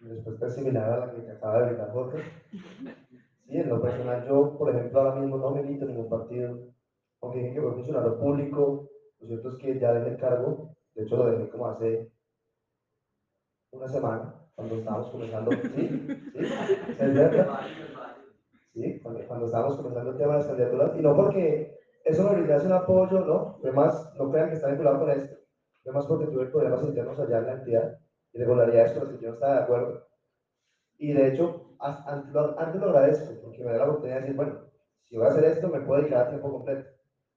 Respuesta es similar a la que acaba de brindar Jorge. Sí, en lo personal, yo, por ejemplo, ahora mismo no milito en ningún partido, aunque dije que fue funcionario público, lo cierto es que ya dejé el cargo, de hecho lo dejé como hace una semana, cuando estábamos comenzando, sí, sí, sí, cuando, cuando estábamos comenzando el tema de las candidaturas, y no porque eso me brindase un apoyo, ¿no? Además, no crean que está vinculado con esto, además porque tuve problemas internos allá en la entidad, irregularidades con las que yo no estaba de acuerdo, y de hecho, antes lo, antes lo agradezco, porque me da la oportunidad de decir, bueno, si voy a hacer esto, me puedo dedicar a tiempo completo,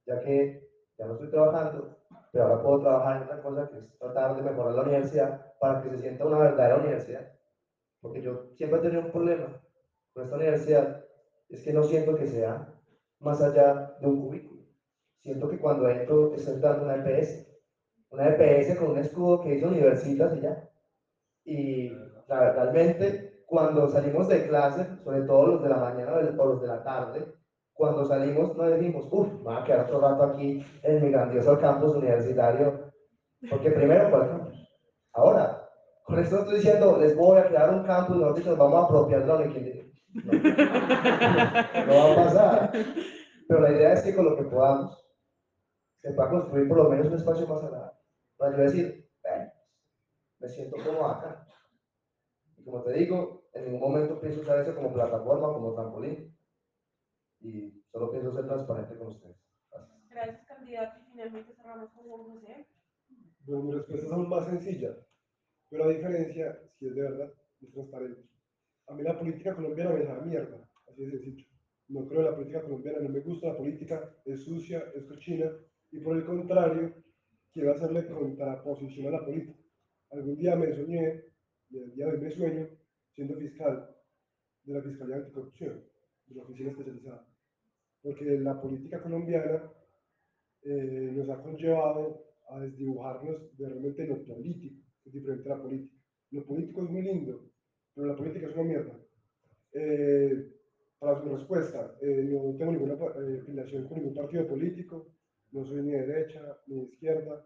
ya que ya no estoy trabajando, pero ahora puedo trabajar en otra cosa que es tratar de mejorar la universidad para que se sienta una verdadera universidad. Porque yo siempre he tenido un problema con esta universidad, es que no siento que sea más allá de un cubículo. Siento que cuando entro estoy entrando una EPS, una EPS con un escudo que dice universitas y ya. Y la, realmente cuando salimos de clase, sobre todo los de la mañana o los de la tarde, cuando salimos no decimos, uff, me voy a quedar otro rato aquí en mi grandioso campus universitario, porque primero, ¿cuál campus? Ahora, con esto estoy diciendo, les voy a crear un campus, nosotros dicho, vamos a apropiarlo de quien no, no va a pasar. Pero la idea es que con lo que podamos, se pueda construir por lo menos un espacio más agradable. Para yo decir, me siento como acá. Y como te digo, en ningún momento pienso usar eso como plataforma, como trampolín y solo pienso ser transparente con ustedes. Gracias. Gracias, candidato. Y finalmente cerramos con Juan José. Bueno, mi respuesta es aún más sencilla, pero a diferencia, si es de verdad, es transparente. A mí la política colombiana me deja mierda, así de sencillo. No creo en la política colombiana, no me gusta la política, es sucia, es cochina, y por el contrario, quiero hacerle contraposición a la política. Algún día me soñé, y el día de hoy me sueño, siendo fiscal de la Fiscalía Anticorrupción, de la oficina especializada porque la política colombiana eh, nos ha conllevado a desdibujarnos de realmente lo político, que es diferente a la política. Lo político es muy lindo, pero la política es una mierda. Eh, para su respuesta, eh, no tengo ninguna eh, afiliación con ningún partido político, no soy ni de derecha ni de izquierda,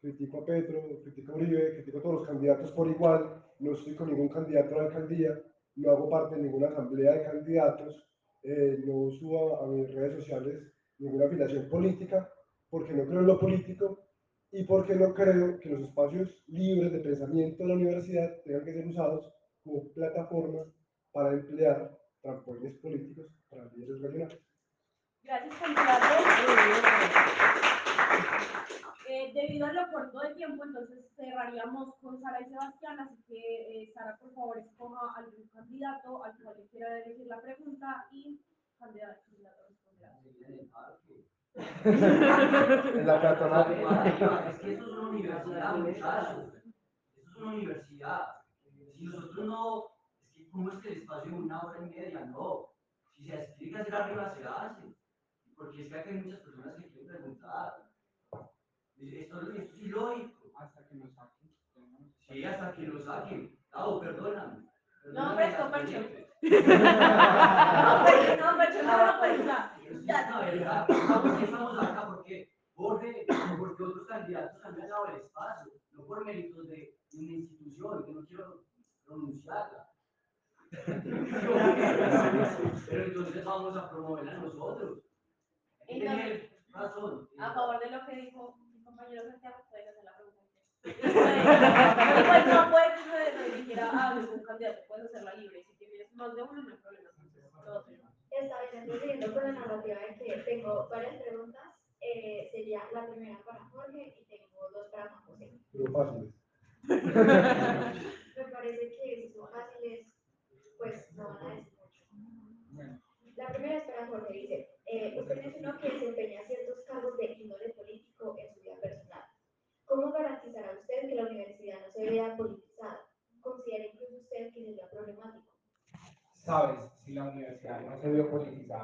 critico a Petro, critico a Uribe, critico a todos los candidatos por igual, no estoy con ningún candidato a la alcaldía, no hago parte de ninguna asamblea de candidatos, eh, no subo a mis redes sociales ninguna afiliación política, porque no creo en lo político y porque no creo que los espacios libres de pensamiento de la universidad tengan que ser usados como plataforma para emplear trampolines políticos para líderes regionales. Gracias, candidato. Eh, debido a lo corto de tiempo, entonces cerraríamos con Sara y Sebastián, así que eh, Sara, por favor, escoja algún candidato al cual le quiera dirigir la pregunta y candidato, candidato responderá. En la peatonal. Es que esto es una universidad, muchachos. Esto es una universidad. Si nosotros no, es que cómo es que el espacio de una hora y media, no. Si se tiene que hacer arriba, se hace. Porque es que aquí hay muchas personas que quieren preguntar. Esto, es ilógico. Hasta que nos saquen. Sí, hasta que lo saquen. Claro, perdóname. No, hombre, esto, Percho. No, No, pues, no, no, no, pues, ya. Verdad, ¿por qué estamos acá? Porque Jorge, porque otros candidatos han ganado el espacio, no por méritos de una institución, que no quiero pronunciarla. Pero entonces vamos a promoverla nosotros. Razón. A favor de lo que dijo mi compañero Santiago, puedes hacer la pregunta. Pues no puedes dirigir a ningún candidato, puedes hacerla libre. Si tienes más de uno, no hay problema. Está bien, entonces siguiendo con la narrativa de que tengo varias preguntas, eh, sería la primera para Jorge y tengo dos para Juan José. Pero fáciles. Me parece que si son fáciles, pues no van a decir mucho. La primera es para Jorge, dice, eh, usted mencionó que desempeña ciertos cargos de índole político en su vida personal. ¿Cómo garantizará usted que la universidad no se vea politizada? ¿Considera incluso usted que sería problemático? sabes, si la universidad no se vio politizada,